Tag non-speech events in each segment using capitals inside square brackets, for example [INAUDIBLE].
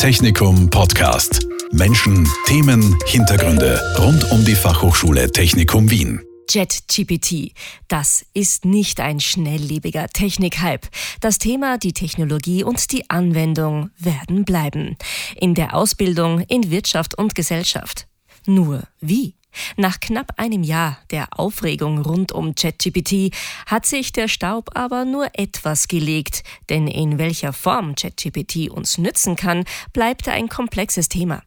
Technikum Podcast. Menschen, Themen, Hintergründe rund um die Fachhochschule Technikum Wien. JetGPT. Das ist nicht ein schnelllebiger Technikhype. Das Thema, die Technologie und die Anwendung werden bleiben. In der Ausbildung, in Wirtschaft und Gesellschaft. Nur wie? Nach knapp einem Jahr der Aufregung rund um ChatGPT hat sich der Staub aber nur etwas gelegt, denn in welcher Form ChatGPT uns nützen kann, bleibt ein komplexes Thema.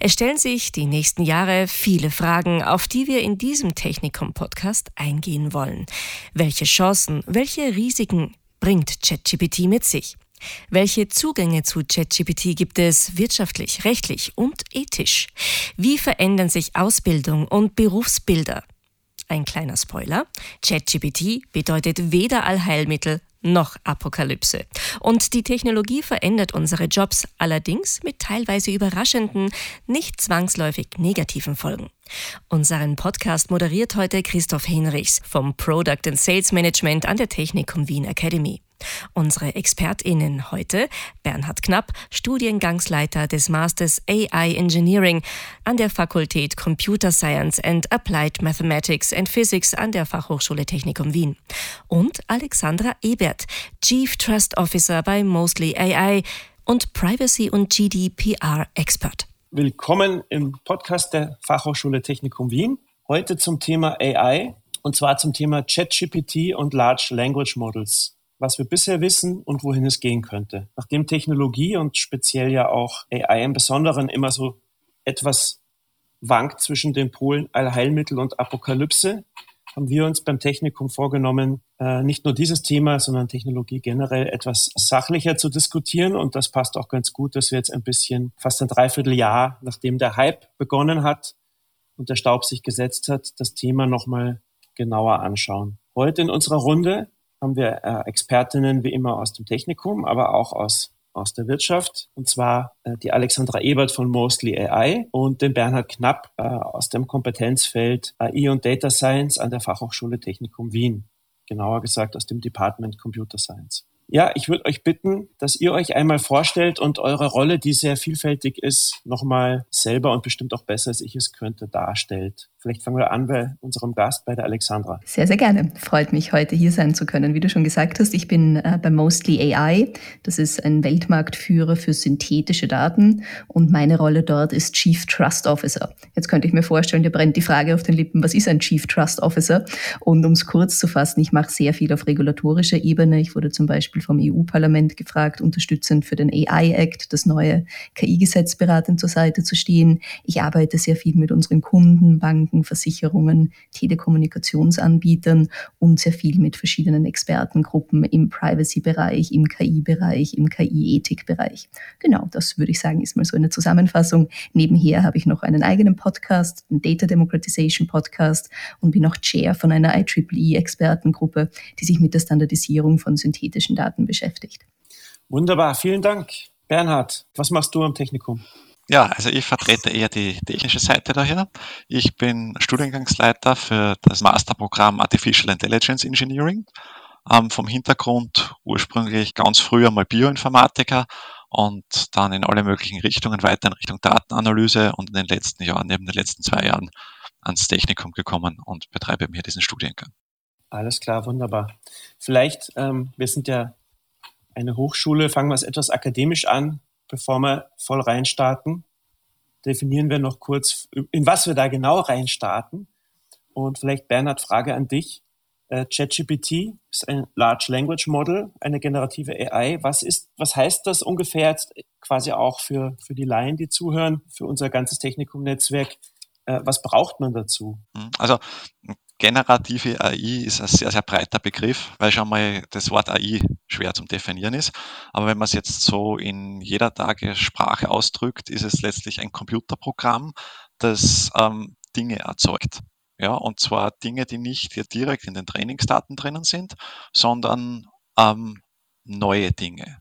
Es stellen sich die nächsten Jahre viele Fragen, auf die wir in diesem Technikum-Podcast eingehen wollen. Welche Chancen, welche Risiken bringt ChatGPT mit sich? Welche Zugänge zu ChatGPT gibt es wirtschaftlich, rechtlich und ethisch? Wie verändern sich Ausbildung und Berufsbilder? Ein kleiner Spoiler. ChatGPT bedeutet weder Allheilmittel noch Apokalypse. Und die Technologie verändert unsere Jobs allerdings mit teilweise überraschenden, nicht zwangsläufig negativen Folgen. Unseren Podcast moderiert heute Christoph Henrichs vom Product and Sales Management an der Technikum Wien Academy. Unsere ExpertInnen heute Bernhard Knapp, Studiengangsleiter des Masters AI Engineering an der Fakultät Computer Science and Applied Mathematics and Physics an der Fachhochschule Technikum Wien und Alexandra Ebert, Chief Trust Officer bei Mostly AI und Privacy und GDPR Expert. Willkommen im Podcast der Fachhochschule Technikum Wien. Heute zum Thema AI und zwar zum Thema ChatGPT und Large Language Models was wir bisher wissen und wohin es gehen könnte. Nachdem Technologie und speziell ja auch AI im Besonderen immer so etwas wankt zwischen den Polen Allheilmittel und Apokalypse, haben wir uns beim Technikum vorgenommen, äh, nicht nur dieses Thema, sondern Technologie generell etwas sachlicher zu diskutieren. Und das passt auch ganz gut, dass wir jetzt ein bisschen fast ein Dreivierteljahr, nachdem der Hype begonnen hat und der Staub sich gesetzt hat, das Thema nochmal genauer anschauen. Heute in unserer Runde haben wir äh, Expertinnen wie immer aus dem Technikum, aber auch aus aus der Wirtschaft, und zwar äh, die Alexandra Ebert von Mostly AI und den Bernhard Knapp äh, aus dem Kompetenzfeld AI und Data Science an der Fachhochschule Technikum Wien, genauer gesagt aus dem Department Computer Science. Ja, ich würde euch bitten, dass ihr euch einmal vorstellt und eure Rolle, die sehr vielfältig ist, nochmal selber und bestimmt auch besser, als ich es könnte, darstellt. Vielleicht fangen wir an bei unserem Gast, bei der Alexandra. Sehr, sehr gerne. Freut mich, heute hier sein zu können. Wie du schon gesagt hast, ich bin äh, bei Mostly AI. Das ist ein Weltmarktführer für synthetische Daten und meine Rolle dort ist Chief Trust Officer. Jetzt könnte ich mir vorstellen, dir brennt die Frage auf den Lippen, was ist ein Chief Trust Officer? Und um es kurz zu fassen, ich mache sehr viel auf regulatorischer Ebene. Ich wurde zum Beispiel vom EU-Parlament gefragt, unterstützend für den AI Act, das neue KI-Gesetz beratend zur Seite zu stehen. Ich arbeite sehr viel mit unseren Kunden, Banken, Banken, Versicherungen, Telekommunikationsanbietern und sehr viel mit verschiedenen Expertengruppen im Privacy-Bereich, im KI-Bereich, im KI-Ethik-Bereich. Genau, das würde ich sagen, ist mal so eine Zusammenfassung. Nebenher habe ich noch einen eigenen Podcast, einen Data Democratization Podcast und bin auch Chair von einer IEEE-Expertengruppe, die sich mit der Standardisierung von synthetischen Daten beschäftigt. Wunderbar, vielen Dank. Bernhard, was machst du am Technikum? Ja, also ich vertrete eher die technische Seite daher. Ich bin Studiengangsleiter für das Masterprogramm Artificial Intelligence Engineering. Ähm, vom Hintergrund ursprünglich ganz früh einmal Bioinformatiker und dann in alle möglichen Richtungen weiter in Richtung Datenanalyse und in den letzten Jahren, neben den letzten zwei Jahren, ans Technikum gekommen und betreibe mir diesen Studiengang. Alles klar, wunderbar. Vielleicht, ähm, wir sind ja eine Hochschule, fangen wir es etwas akademisch an bevor wir voll reinstarten, definieren wir noch kurz, in was wir da genau reinstarten. Und vielleicht, Bernhard, Frage an dich. Äh, ChatGPT ist ein Large Language Model, eine generative AI. Was ist, was heißt das ungefähr jetzt quasi auch für, für die Laien, die zuhören, für unser ganzes Technikum-Netzwerk? Äh, was braucht man dazu? Also generative AI ist ein sehr, sehr breiter Begriff, weil schon mal das Wort AI schwer zum Definieren ist. Aber wenn man es jetzt so in jeder Tagessprache ausdrückt, ist es letztlich ein Computerprogramm, das ähm, Dinge erzeugt. Ja, und zwar Dinge, die nicht hier direkt in den Trainingsdaten drinnen sind, sondern ähm, neue Dinge.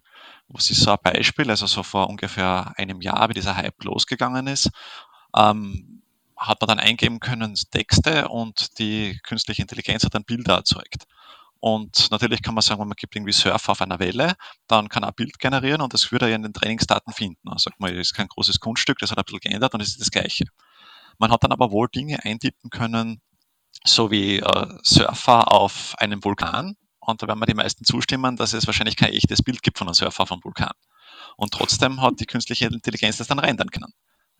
Was ist so ein Beispiel? Also so vor ungefähr einem Jahr, wie dieser Hype losgegangen ist, ähm, hat man dann eingeben können Texte und die künstliche Intelligenz hat dann Bilder erzeugt. Und natürlich kann man sagen, wenn man gibt irgendwie Surfer auf einer Welle, dann kann er ein Bild generieren und das würde er in den Trainingsdaten finden. Also sag mal, das ist kein großes Kunststück, das hat ein bisschen geändert und es ist das Gleiche. Man hat dann aber wohl Dinge eintippen können, so wie äh, Surfer auf einem Vulkan. Und da werden mir die meisten zustimmen, dass es wahrscheinlich kein echtes Bild gibt von einem Surfer auf einem Vulkan. Und trotzdem hat die künstliche Intelligenz das dann rendern können.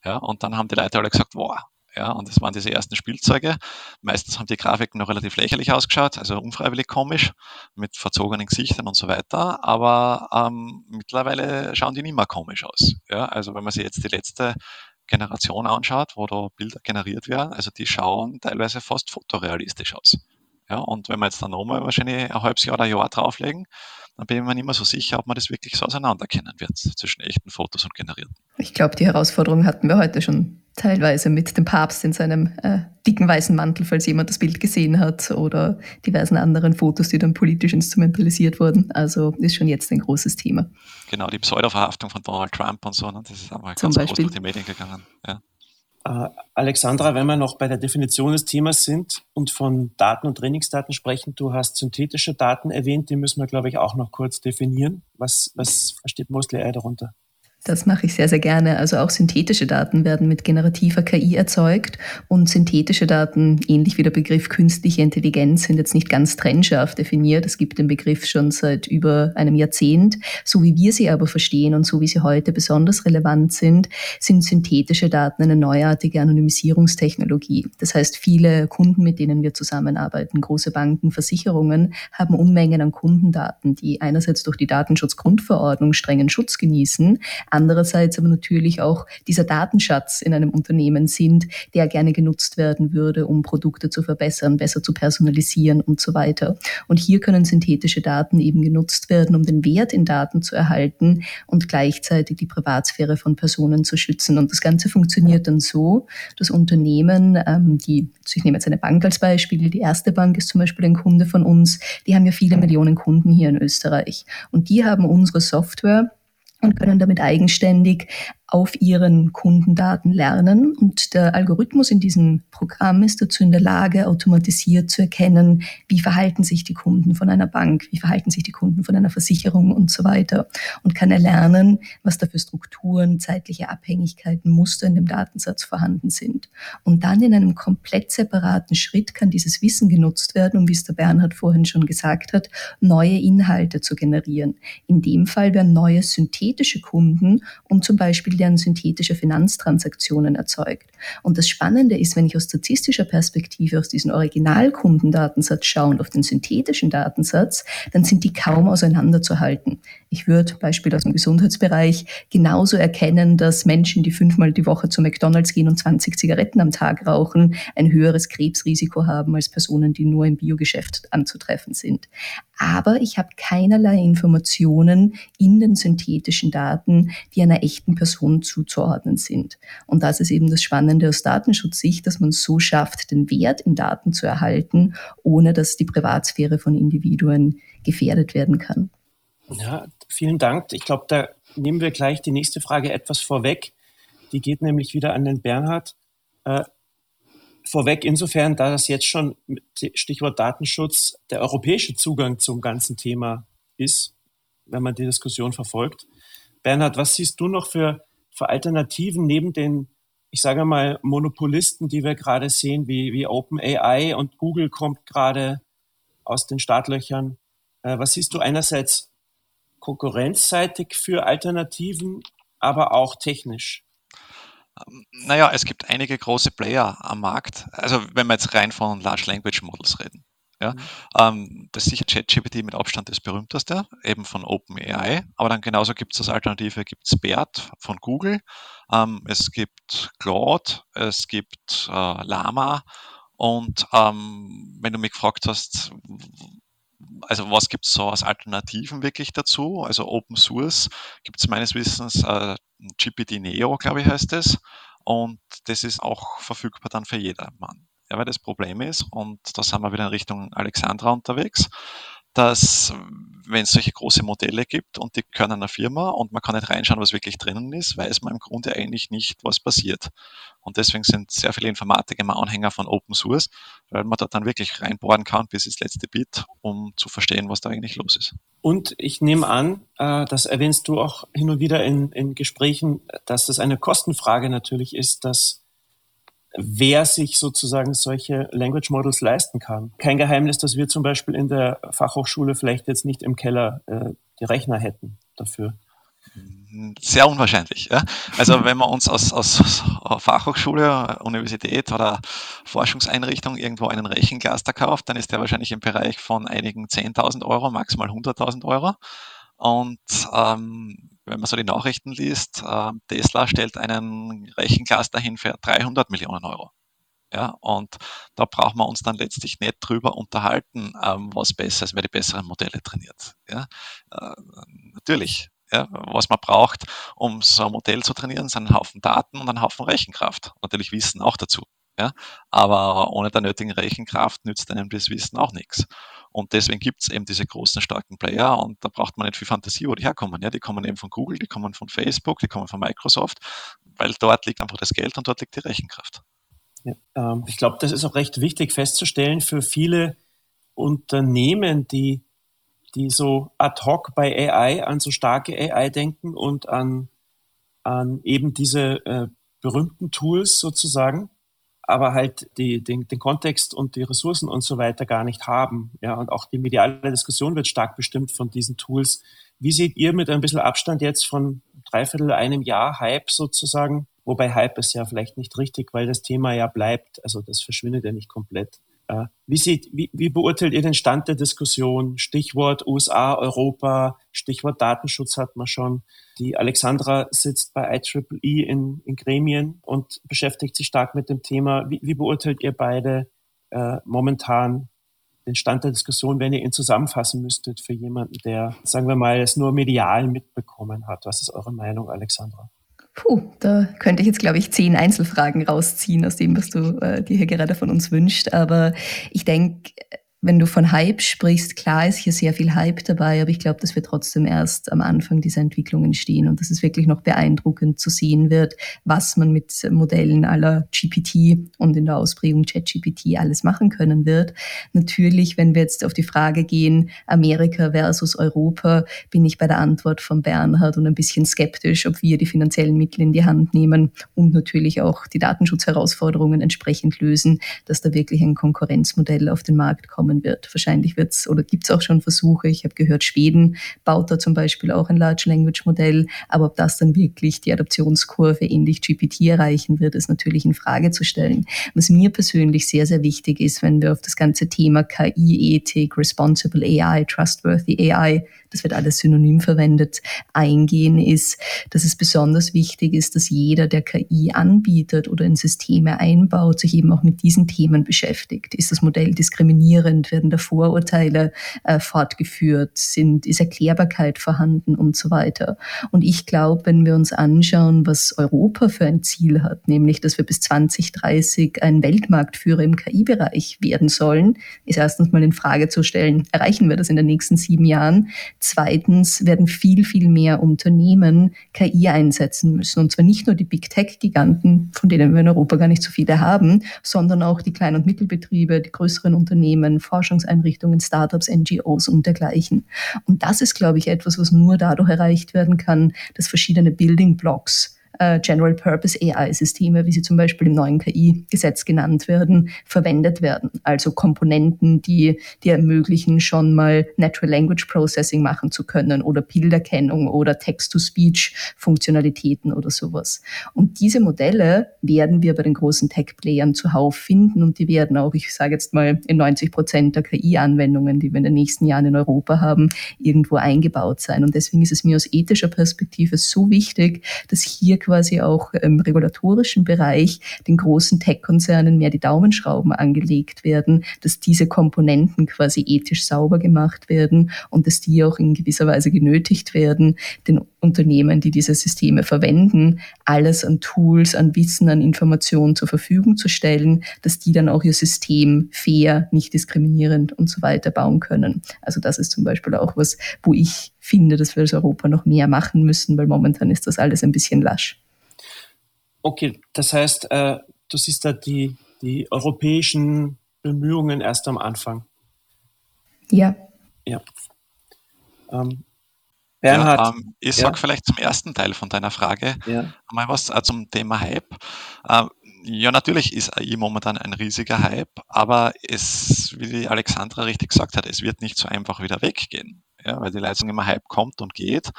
Ja, und dann haben die Leute alle gesagt, wow, ja, und das waren diese ersten Spielzeuge. Meistens haben die Grafiken noch relativ lächerlich ausgeschaut, also unfreiwillig komisch, mit verzogenen Gesichtern und so weiter. Aber ähm, mittlerweile schauen die nicht mehr komisch aus. Ja, also wenn man sich jetzt die letzte Generation anschaut, wo da Bilder generiert werden, also die schauen teilweise fast fotorealistisch aus. Ja, und wenn wir jetzt dann nochmal wahrscheinlich ein halbes Jahr oder ein Jahr drauflegen, dann bin ich mir nicht mehr so sicher, ob man das wirklich so auseinanderkennen wird zwischen echten Fotos und generierten. Ich glaube, die Herausforderung hatten wir heute schon teilweise mit dem Papst in seinem äh, dicken weißen Mantel, falls jemand das Bild gesehen hat, oder diversen anderen Fotos, die dann politisch instrumentalisiert wurden. Also ist schon jetzt ein großes Thema. Genau, die Pseudo-Verhaftung von Donald Trump und so, ne? das ist einmal Zum ganz Beispiel. groß durch die Medien gegangen. Ja. Äh, Alexandra, wenn wir noch bei der Definition des Themas sind und von Daten und Trainingsdaten sprechen, du hast synthetische Daten erwähnt, die müssen wir, glaube ich, auch noch kurz definieren. Was, was versteht Mostly AI darunter? Das mache ich sehr, sehr gerne. Also auch synthetische Daten werden mit generativer KI erzeugt und synthetische Daten, ähnlich wie der Begriff künstliche Intelligenz, sind jetzt nicht ganz trennscharf definiert. Es gibt den Begriff schon seit über einem Jahrzehnt. So wie wir sie aber verstehen und so wie sie heute besonders relevant sind, sind synthetische Daten eine neuartige Anonymisierungstechnologie. Das heißt, viele Kunden, mit denen wir zusammenarbeiten, große Banken, Versicherungen, haben Unmengen an Kundendaten, die einerseits durch die Datenschutzgrundverordnung strengen Schutz genießen, andererseits aber natürlich auch dieser Datenschatz in einem Unternehmen sind, der gerne genutzt werden würde, um Produkte zu verbessern, besser zu personalisieren und so weiter. Und hier können synthetische Daten eben genutzt werden, um den Wert in Daten zu erhalten und gleichzeitig die Privatsphäre von Personen zu schützen. Und das Ganze funktioniert dann so, dass Unternehmen, ähm, die, ich nehme jetzt eine Bank als Beispiel, die erste Bank ist zum Beispiel ein Kunde von uns, die haben ja viele Millionen Kunden hier in Österreich. Und die haben unsere Software und können damit eigenständig auf ihren Kundendaten lernen. Und der Algorithmus in diesem Programm ist dazu in der Lage, automatisiert zu erkennen, wie verhalten sich die Kunden von einer Bank, wie verhalten sich die Kunden von einer Versicherung und so weiter. Und kann erlernen, was da für Strukturen, zeitliche Abhängigkeiten, Muster in dem Datensatz vorhanden sind. Und dann in einem komplett separaten Schritt kann dieses Wissen genutzt werden, um, wie es der Bernhard vorhin schon gesagt hat, neue Inhalte zu generieren. In dem Fall werden neue synthetische Kunden, um zum Beispiel werden synthetische Finanztransaktionen erzeugt. Und das Spannende ist, wenn ich aus statistischer Perspektive aus diesem Originalkundendatensatz schaue und auf den synthetischen Datensatz, dann sind die kaum auseinanderzuhalten. Ich würde Beispiel aus dem Gesundheitsbereich genauso erkennen, dass Menschen, die fünfmal die Woche zu McDonalds gehen und 20 Zigaretten am Tag rauchen, ein höheres Krebsrisiko haben als Personen, die nur im Biogeschäft anzutreffen sind aber ich habe keinerlei Informationen in den synthetischen Daten, die einer echten Person zuzuordnen sind. Und das ist eben das Spannende aus Datenschutzsicht, dass man so schafft, den Wert in Daten zu erhalten, ohne dass die Privatsphäre von Individuen gefährdet werden kann. Ja, vielen Dank. Ich glaube, da nehmen wir gleich die nächste Frage etwas vorweg. Die geht nämlich wieder an den Bernhard. Äh, vorweg insofern, da das jetzt schon Stichwort Datenschutz der europäische Zugang zum ganzen Thema ist, wenn man die Diskussion verfolgt. Bernhard, was siehst du noch für, für Alternativen neben den, ich sage mal, Monopolisten, die wir gerade sehen, wie, wie OpenAI und Google kommt gerade aus den Startlöchern? Äh, was siehst du einerseits konkurrenzseitig für Alternativen, aber auch technisch? Naja, es gibt einige große Player am Markt. Also wenn wir jetzt rein von Large Language Models reden. Ja, mhm. ähm, das ist sicher ChatGPT mit Abstand das berühmteste, eben von OpenAI. Aber dann genauso gibt es als Alternative gibt es BERT von Google. Ähm, es gibt Claude, es gibt äh, Lama. Und ähm, wenn du mich gefragt hast, also was gibt es so als Alternativen wirklich dazu? Also Open Source gibt es meines Wissens äh, GPT Neo, glaube ich, heißt es. Und das ist auch verfügbar dann für jedermann. Ja, weil das Problem ist, und da sind wir wieder in Richtung Alexandra unterwegs, dass wenn es solche große Modelle gibt und die können einer Firma und man kann nicht reinschauen, was wirklich drinnen ist, weiß man im Grunde eigentlich nicht, was passiert. Und deswegen sind sehr viele Informatiker immer Anhänger von Open Source, weil man dort dann wirklich reinbohren kann bis ins letzte Bit, um zu verstehen, was da eigentlich los ist. Und ich nehme an, äh, das erwähnst du auch hin und wieder in, in Gesprächen, dass das eine Kostenfrage natürlich ist, dass wer sich sozusagen solche Language Models leisten kann. Kein Geheimnis, dass wir zum Beispiel in der Fachhochschule vielleicht jetzt nicht im Keller äh, die Rechner hätten dafür. Sehr unwahrscheinlich. Ja? Also wenn man uns aus, aus Fachhochschule, Universität oder Forschungseinrichtung irgendwo einen Rechencluster kauft, dann ist der wahrscheinlich im Bereich von einigen 10.000 Euro, maximal 100.000 Euro. Und ähm, wenn man so die Nachrichten liest, äh, Tesla stellt einen Rechencluster hin für 300 Millionen Euro. Ja, und da brauchen wir uns dann letztlich nicht drüber unterhalten, ähm, was besser ist, wer die besseren Modelle trainiert. Ja, äh, natürlich. Ja, was man braucht, um so ein Modell zu trainieren, sind ein Haufen Daten und ein Haufen Rechenkraft. Natürlich Wissen auch dazu. Ja, aber ohne der nötigen Rechenkraft nützt einem das Wissen auch nichts. Und deswegen gibt es eben diese großen, starken Player und da braucht man nicht viel Fantasie, wo die herkommen. Ja, die kommen eben von Google, die kommen von Facebook, die kommen von Microsoft, weil dort liegt einfach das Geld und dort liegt die Rechenkraft. Ja, ähm, ich glaube, das ist auch recht wichtig festzustellen für viele Unternehmen, die, die so ad hoc bei AI an so starke AI denken und an, an eben diese äh, berühmten Tools sozusagen aber halt die, den, den Kontext und die Ressourcen und so weiter gar nicht haben. Ja, und auch die mediale Diskussion wird stark bestimmt von diesen Tools. Wie seht ihr mit ein bisschen Abstand jetzt von dreiviertel einem Jahr Hype sozusagen? Wobei Hype ist ja vielleicht nicht richtig, weil das Thema ja bleibt. Also das verschwindet ja nicht komplett. Wie, sieht, wie, wie beurteilt ihr den Stand der Diskussion? Stichwort USA, Europa, Stichwort Datenschutz hat man schon. Die Alexandra sitzt bei IEEE in, in Gremien und beschäftigt sich stark mit dem Thema. Wie, wie beurteilt ihr beide äh, momentan den Stand der Diskussion, wenn ihr ihn zusammenfassen müsstet für jemanden, der, sagen wir mal, es nur medial mitbekommen hat? Was ist eure Meinung, Alexandra? Puh, da könnte ich jetzt, glaube ich, zehn Einzelfragen rausziehen aus dem, was du äh, dir hier gerade von uns wünscht. Aber ich denke, wenn du von Hype sprichst, klar ist hier sehr viel Hype dabei, aber ich glaube, dass wir trotzdem erst am Anfang dieser Entwicklungen stehen und dass es wirklich noch beeindruckend zu sehen wird, was man mit Modellen aller GPT und in der Ausprägung ChatGPT alles machen können wird. Natürlich, wenn wir jetzt auf die Frage gehen, Amerika versus Europa, bin ich bei der Antwort von Bernhard und ein bisschen skeptisch, ob wir die finanziellen Mittel in die Hand nehmen und natürlich auch die Datenschutzherausforderungen entsprechend lösen, dass da wirklich ein Konkurrenzmodell auf den Markt kommt kommen wird. Wahrscheinlich wird es oder gibt es auch schon Versuche. Ich habe gehört, Schweden baut da zum Beispiel auch ein Large Language Modell. Aber ob das dann wirklich die Adoptionskurve ähnlich GPT erreichen wird, ist natürlich in Frage zu stellen. Was mir persönlich sehr, sehr wichtig ist, wenn wir auf das ganze Thema KI, Ethik, Responsible AI, Trustworthy AI das wird alles synonym verwendet, eingehen, ist, dass es besonders wichtig ist, dass jeder, der KI anbietet oder in Systeme einbaut, sich eben auch mit diesen Themen beschäftigt. Ist das Modell diskriminierend? Werden da Vorurteile äh, fortgeführt? Sind, ist Erklärbarkeit vorhanden und so weiter? Und ich glaube, wenn wir uns anschauen, was Europa für ein Ziel hat, nämlich, dass wir bis 2030 ein Weltmarktführer im KI-Bereich werden sollen, ist erstens mal in Frage zu stellen, erreichen wir das in den nächsten sieben Jahren? Zweitens werden viel, viel mehr Unternehmen KI einsetzen müssen. Und zwar nicht nur die Big Tech-Giganten, von denen wir in Europa gar nicht so viele haben, sondern auch die Klein- und Mittelbetriebe, die größeren Unternehmen, Forschungseinrichtungen, Startups, NGOs und dergleichen. Und das ist, glaube ich, etwas, was nur dadurch erreicht werden kann, dass verschiedene Building Blocks äh, General Purpose AI-Systeme, wie sie zum Beispiel im neuen KI-Gesetz genannt werden, verwendet werden. Also Komponenten, die, die ermöglichen, schon mal Natural Language Processing machen zu können oder Bilderkennung oder Text-to-Speech-Funktionalitäten oder sowas. Und diese Modelle werden wir bei den großen Tech-Playern zuhauf finden und die werden auch, ich sage jetzt mal, in 90 Prozent der KI-Anwendungen, die wir in den nächsten Jahren in Europa haben, irgendwo eingebaut sein. Und deswegen ist es mir aus ethischer Perspektive so wichtig, dass hier quasi auch im regulatorischen Bereich den großen Tech-Konzernen mehr die Daumenschrauben angelegt werden, dass diese Komponenten quasi ethisch sauber gemacht werden und dass die auch in gewisser Weise genötigt werden, den Unternehmen, die diese Systeme verwenden, alles an Tools, an Wissen, an Informationen zur Verfügung zu stellen, dass die dann auch ihr System fair, nicht diskriminierend und so weiter bauen können. Also das ist zum Beispiel auch was, wo ich finde, dass wir als Europa noch mehr machen müssen, weil momentan ist das alles ein bisschen lasch. Okay, das heißt, äh, du siehst da die, die europäischen Bemühungen erst am Anfang. Ja. Ja. Ähm, Bernhard. Ja, ähm, ich sage vielleicht zum ersten Teil von deiner Frage ja. mal was äh, zum Thema Hype. Äh, ja, natürlich ist AI momentan ein riesiger Hype, aber es, wie die Alexandra richtig gesagt hat, es wird nicht so einfach wieder weggehen, ja, weil die Leistung immer Hype kommt und geht.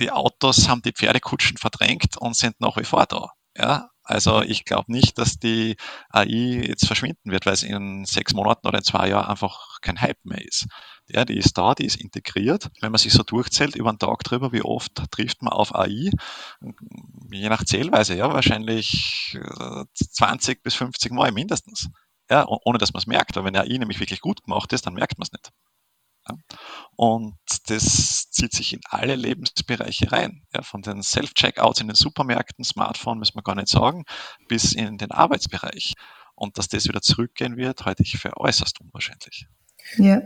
Die Autos haben die Pferdekutschen verdrängt und sind nach wie vor da. Ja, also ich glaube nicht, dass die AI jetzt verschwinden wird, weil es in sechs Monaten oder in zwei Jahren einfach kein Hype mehr ist. Ja, die ist da, die ist integriert. Wenn man sich so durchzählt über einen Tag drüber, wie oft trifft man auf AI, je nach Zählweise, ja, wahrscheinlich 20 äh, bis 50 Mal mindestens. Ja, ohne dass man es merkt. Aber wenn AI nämlich wirklich gut gemacht ist, dann merkt man es nicht. Und das zieht sich in alle Lebensbereiche rein. Ja, von den Self-Checkouts in den Supermärkten, Smartphone müssen wir gar nicht sagen, bis in den Arbeitsbereich. Und dass das wieder zurückgehen wird, halte ich für äußerst unwahrscheinlich. Ja,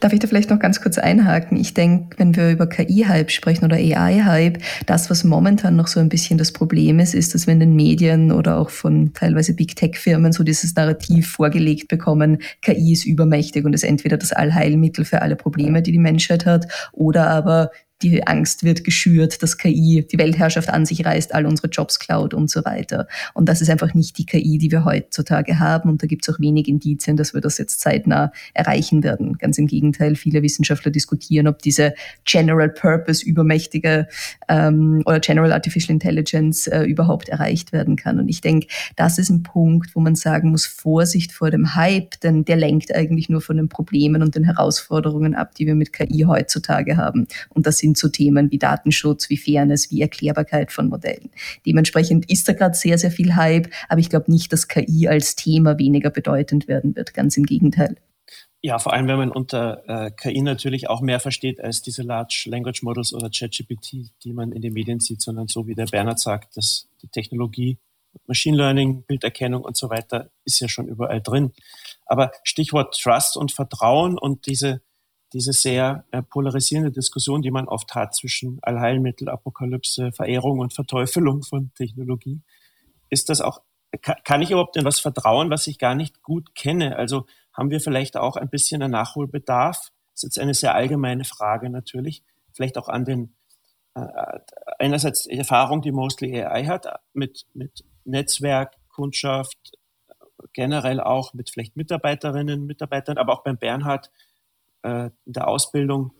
darf ich da vielleicht noch ganz kurz einhaken? Ich denke, wenn wir über KI-Hype sprechen oder AI-Hype, das, was momentan noch so ein bisschen das Problem ist, ist, dass wir in den Medien oder auch von teilweise Big Tech-Firmen so dieses Narrativ vorgelegt bekommen, KI ist übermächtig und ist entweder das Allheilmittel für alle Probleme, die die Menschheit hat, oder aber die Angst wird geschürt, dass KI die Weltherrschaft an sich reißt, all unsere Jobs klaut und so weiter. Und das ist einfach nicht die KI, die wir heutzutage haben. Und da gibt es auch wenig Indizien, dass wir das jetzt zeitnah erreichen werden. Ganz im Gegenteil, viele Wissenschaftler diskutieren, ob diese General Purpose übermächtige ähm, oder General Artificial Intelligence äh, überhaupt erreicht werden kann. Und ich denke, das ist ein Punkt, wo man sagen muss, Vorsicht vor dem Hype, denn der lenkt eigentlich nur von den Problemen und den Herausforderungen ab, die wir mit KI heutzutage haben. Und das sind hin zu Themen wie Datenschutz, wie Fairness, wie Erklärbarkeit von Modellen. Dementsprechend ist da gerade sehr, sehr viel Hype, aber ich glaube nicht, dass KI als Thema weniger bedeutend werden wird. Ganz im Gegenteil. Ja, vor allem, wenn man unter äh, KI natürlich auch mehr versteht als diese Large Language Models oder ChatGPT, die man in den Medien sieht, sondern so wie der Bernhard sagt, dass die Technologie, Machine Learning, Bilderkennung und so weiter ist ja schon überall drin. Aber Stichwort Trust und Vertrauen und diese diese sehr äh, polarisierende Diskussion, die man oft hat zwischen Allheilmittel, Apokalypse, Verehrung und Verteufelung von Technologie. Ist das auch, kann ich überhaupt in was vertrauen, was ich gar nicht gut kenne? Also haben wir vielleicht auch ein bisschen einen Nachholbedarf? Das ist jetzt eine sehr allgemeine Frage natürlich. Vielleicht auch an den, äh, einerseits die Erfahrung, die Mostly AI hat, mit, mit Netzwerk, Kundschaft, generell auch mit vielleicht Mitarbeiterinnen, Mitarbeitern, aber auch beim Bernhard äh, in der Ausbildung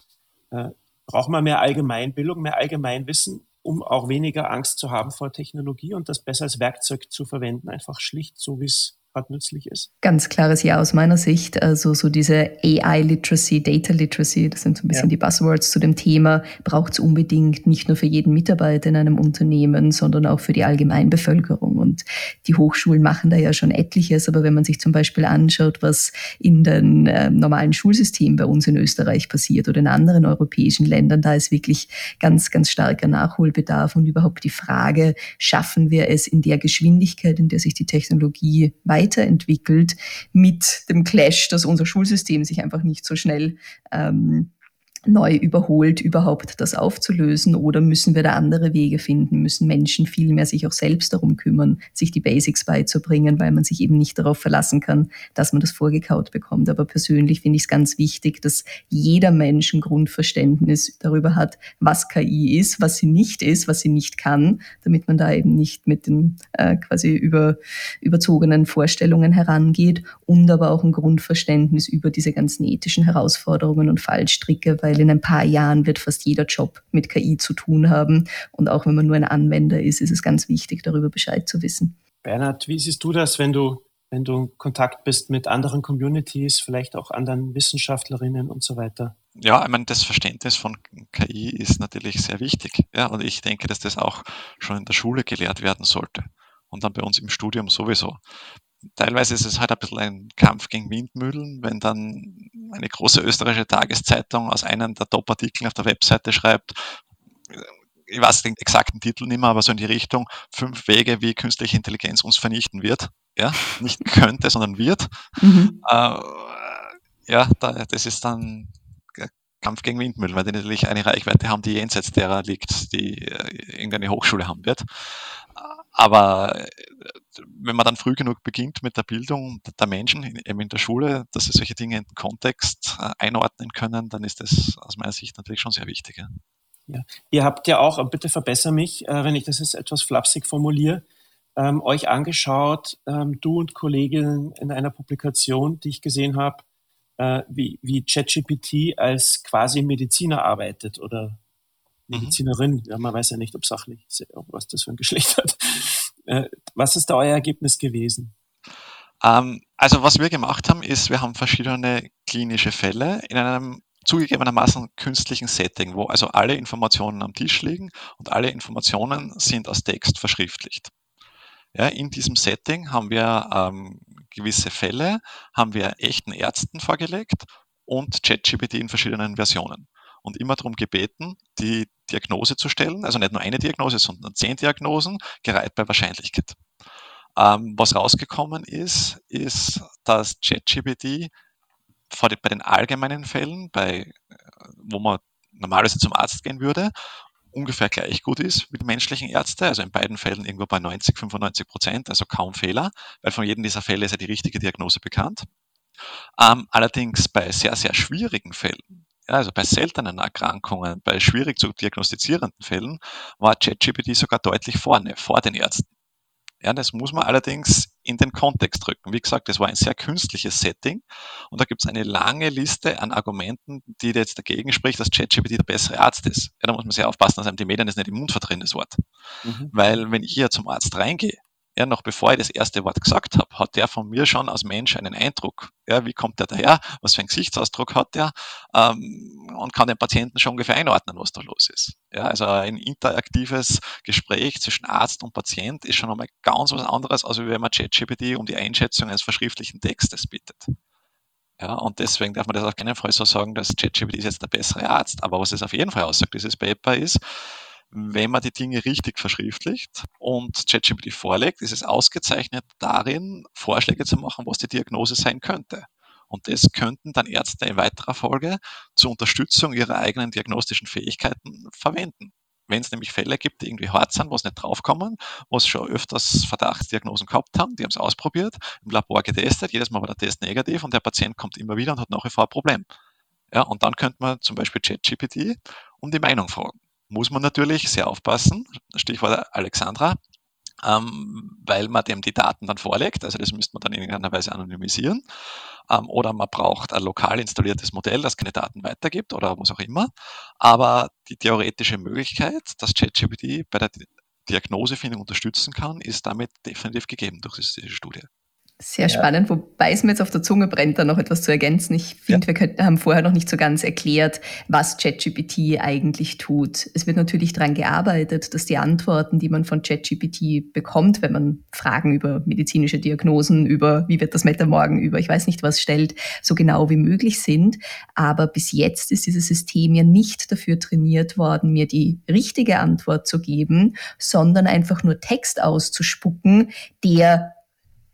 äh, braucht man mehr Allgemeinbildung, mehr Allgemeinwissen, um auch weniger Angst zu haben vor Technologie und das besser als Werkzeug zu verwenden, einfach schlicht so, wie es gerade nützlich ist? Ganz klares Ja aus meiner Sicht. Also so diese AI-Literacy, Data-Literacy, das sind so ein bisschen ja. die Buzzwords zu dem Thema, braucht es unbedingt nicht nur für jeden Mitarbeiter in einem Unternehmen, sondern auch für die Allgemeinbevölkerung. Und die Hochschulen machen da ja schon etliches, aber wenn man sich zum Beispiel anschaut, was in den äh, normalen Schulsystemen bei uns in Österreich passiert oder in anderen europäischen Ländern, da ist wirklich ganz, ganz starker Nachholbedarf und überhaupt die Frage, schaffen wir es in der Geschwindigkeit, in der sich die Technologie weiter weiterentwickelt mit dem Clash, dass unser Schulsystem sich einfach nicht so schnell ähm, neu überholt, überhaupt das aufzulösen? Oder müssen wir da andere Wege finden? Müssen Menschen viel mehr sich auch selbst darum kümmern, sich die Basics beizubringen, weil man sich eben nicht darauf verlassen kann, dass man das vorgekaut bekommt. Aber persönlich finde ich es ganz wichtig, dass jeder Mensch ein Grundverständnis darüber hat, was KI ist, was sie nicht ist, was sie nicht kann, damit man da eben nicht mit den äh, quasi über, überzogenen Vorstellungen herangeht und aber auch ein Grundverständnis über diese ganzen ethischen Herausforderungen und Fallstricke, weil weil in ein paar Jahren wird fast jeder Job mit KI zu tun haben. Und auch wenn man nur ein Anwender ist, ist es ganz wichtig, darüber Bescheid zu wissen. Bernhard, wie siehst du das, wenn du, wenn du in Kontakt bist mit anderen Communities, vielleicht auch anderen Wissenschaftlerinnen und so weiter? ja, ich meine, das Verständnis von KI ist natürlich sehr wichtig. Ja, und ich denke, dass das auch schon in der Schule gelehrt werden sollte. Und dann bei uns im Studium sowieso. Teilweise ist es halt ein bisschen ein Kampf gegen Windmühlen, wenn dann eine große österreichische Tageszeitung aus einem der Top-Artikel auf der Webseite schreibt, ich weiß den exakten Titel nicht mehr, aber so in die Richtung, fünf Wege, wie künstliche Intelligenz uns vernichten wird. Ja, nicht [LAUGHS] könnte, sondern wird. Mhm. Äh, ja, da, das ist dann Kampf gegen Windmühlen, weil die natürlich eine Reichweite haben, die jenseits derer liegt, die äh, irgendeine Hochschule haben wird. Aber äh, wenn man dann früh genug beginnt mit der Bildung der Menschen, eben in der Schule, dass sie solche Dinge in den Kontext äh, einordnen können, dann ist das aus meiner Sicht natürlich schon sehr wichtig. Ja. Ja. Ihr habt ja auch, bitte verbessere mich, wenn ich das jetzt etwas flapsig formuliere, ähm, euch angeschaut, ähm, du und Kolleginnen in einer Publikation, die ich gesehen habe, äh, wie, wie ChatGPT als quasi Mediziner arbeitet oder. Medizinerin. Mhm. Ja, man weiß ja nicht, ob sachlich, was das für ein [LAUGHS] Geschlecht hat. Äh, was ist da euer Ergebnis gewesen? Ähm, also was wir gemacht haben, ist, wir haben verschiedene klinische Fälle in einem zugegebenermaßen künstlichen Setting, wo also alle Informationen am Tisch liegen und alle Informationen sind als Text verschriftlicht. Ja, in diesem Setting haben wir ähm, gewisse Fälle, haben wir echten Ärzten vorgelegt und ChatGPT in verschiedenen Versionen. Und immer darum gebeten, die Diagnose zu stellen, also nicht nur eine Diagnose, sondern zehn Diagnosen, gereiht bei Wahrscheinlichkeit. Ähm, was rausgekommen ist, ist, dass ChatGPT bei den allgemeinen Fällen, bei, wo man normalerweise zum Arzt gehen würde, ungefähr gleich gut ist wie die menschlichen Ärzte, also in beiden Fällen irgendwo bei 90, 95 Prozent, also kaum Fehler, weil von jedem dieser Fälle ist ja die richtige Diagnose bekannt. Ähm, allerdings bei sehr, sehr schwierigen Fällen, ja, also bei seltenen Erkrankungen, bei schwierig zu diagnostizierenden Fällen, war ChatGPT sogar deutlich vorne, vor den Ärzten. Ja, das muss man allerdings in den Kontext drücken. Wie gesagt, das war ein sehr künstliches Setting und da gibt es eine lange Liste an Argumenten, die jetzt dagegen spricht, dass ChatGPT der bessere Arzt ist. Ja, da muss man sehr aufpassen, dass einem die Medien das nicht im Mund verdrehen, das Wort. Mhm. Weil wenn ich hier zum Arzt reingehe ja, noch bevor ich das erste Wort gesagt habe, hat der von mir schon als Mensch einen Eindruck. Ja, wie kommt der daher? Was für einen Gesichtsausdruck hat der? Ähm, und kann den Patienten schon ungefähr einordnen, was da los ist. Ja, also ein interaktives Gespräch zwischen Arzt und Patient ist schon einmal ganz was anderes, als wenn man ChatGPT um die Einschätzung eines verschriftlichen Textes bittet. Ja, und deswegen darf man das auf keinen Fall so sagen, dass ChatGPT ist jetzt der bessere Arzt. Aber was es auf jeden Fall aussagt, dieses Paper ist, wenn man die Dinge richtig verschriftlicht und ChatGPT vorlegt, ist es ausgezeichnet darin, Vorschläge zu machen, was die Diagnose sein könnte. Und das könnten dann Ärzte in weiterer Folge zur Unterstützung ihrer eigenen diagnostischen Fähigkeiten verwenden. Wenn es nämlich Fälle gibt, die irgendwie hart sind, wo es nicht draufkommen, wo es schon öfters Verdachtsdiagnosen gehabt haben, die haben es ausprobiert, im Labor getestet, jedes Mal war der Test negativ und der Patient kommt immer wieder und hat nach wie vor ein Problem. Ja, und dann könnte man zum Beispiel ChatGPT um die Meinung fragen muss man natürlich sehr aufpassen. Stichwort Alexandra. Ähm, weil man dem die Daten dann vorlegt. Also das müsste man dann in irgendeiner Weise anonymisieren. Ähm, oder man braucht ein lokal installiertes Modell, das keine Daten weitergibt oder was auch immer. Aber die theoretische Möglichkeit, dass ChatGPT bei der Diagnosefindung unterstützen kann, ist damit definitiv gegeben durch diese Studie. Sehr ja. spannend, wobei es mir jetzt auf der Zunge brennt, da noch etwas zu ergänzen. Ich finde, ja. wir könnten, haben vorher noch nicht so ganz erklärt, was ChatGPT eigentlich tut. Es wird natürlich daran gearbeitet, dass die Antworten, die man von ChatGPT bekommt, wenn man Fragen über medizinische Diagnosen, über wie wird das Wetter morgen, über ich weiß nicht was stellt, so genau wie möglich sind. Aber bis jetzt ist dieses System ja nicht dafür trainiert worden, mir die richtige Antwort zu geben, sondern einfach nur Text auszuspucken, der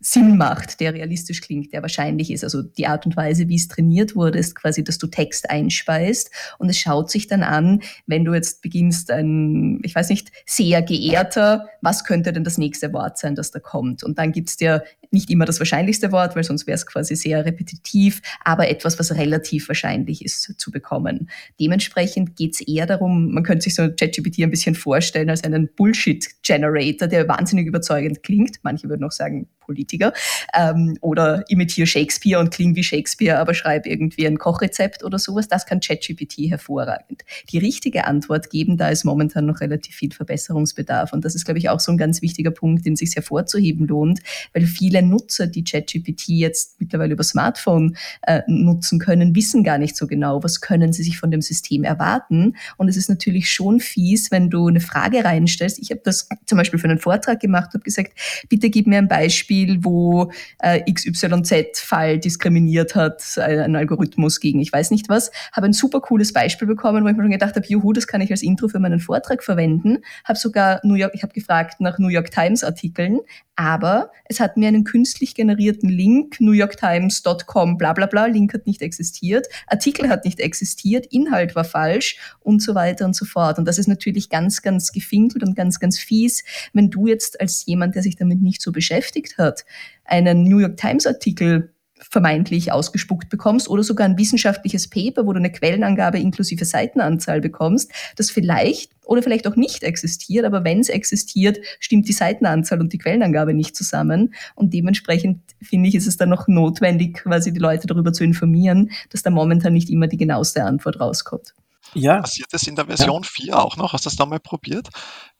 Sinn macht, der realistisch klingt, der wahrscheinlich ist. Also die Art und Weise, wie es trainiert wurde, ist quasi, dass du Text einspeist und es schaut sich dann an, wenn du jetzt beginnst, ein, ich weiß nicht, sehr geehrter, was könnte denn das nächste Wort sein, das da kommt? Und dann gibt's dir nicht immer das wahrscheinlichste Wort, weil sonst wäre es quasi sehr repetitiv, aber etwas, was relativ wahrscheinlich ist zu bekommen. Dementsprechend geht's eher darum, man könnte sich so ChatGPT ein bisschen vorstellen als einen Bullshit-Generator, der wahnsinnig überzeugend klingt. Manche würden auch sagen, Politiker. Ähm, oder imitiere Shakespeare und kling wie Shakespeare, aber schreibe irgendwie ein Kochrezept oder sowas. Das kann ChatGPT hervorragend. Die richtige Antwort geben, da ist momentan noch relativ viel Verbesserungsbedarf. Und das ist, glaube ich, auch so ein ganz wichtiger Punkt, den sich hervorzuheben lohnt, weil viele viele Nutzer, die ChatGPT jetzt mittlerweile über Smartphone äh, nutzen können, wissen gar nicht so genau, was können sie sich von dem System erwarten. Und es ist natürlich schon fies, wenn du eine Frage reinstellst. Ich habe das zum Beispiel für einen Vortrag gemacht und gesagt, bitte gib mir ein Beispiel, wo äh, XYZ-Fall diskriminiert hat, ein, ein Algorithmus gegen ich weiß nicht was. Habe ein super cooles Beispiel bekommen, wo ich mir schon gedacht habe, juhu, das kann ich als Intro für meinen Vortrag verwenden. Habe sogar New York, ich habe gefragt nach New York Times Artikeln, aber es hat mir einen künstlich generierten Link, newyorktimes.com, bla bla bla, Link hat nicht existiert, Artikel hat nicht existiert, Inhalt war falsch und so weiter und so fort. Und das ist natürlich ganz, ganz gefinkelt und ganz, ganz fies, wenn du jetzt als jemand, der sich damit nicht so beschäftigt hat, einen New York Times Artikel vermeintlich ausgespuckt bekommst oder sogar ein wissenschaftliches Paper, wo du eine Quellenangabe inklusive Seitenanzahl bekommst, das vielleicht oder vielleicht auch nicht existiert, aber wenn es existiert, stimmt die Seitenanzahl und die Quellenangabe nicht zusammen und dementsprechend finde ich, ist es dann noch notwendig, quasi die Leute darüber zu informieren, dass da momentan nicht immer die genaueste Antwort rauskommt. Ja. Passiert das in der Version ja. 4 auch noch? Hast du das da mal probiert?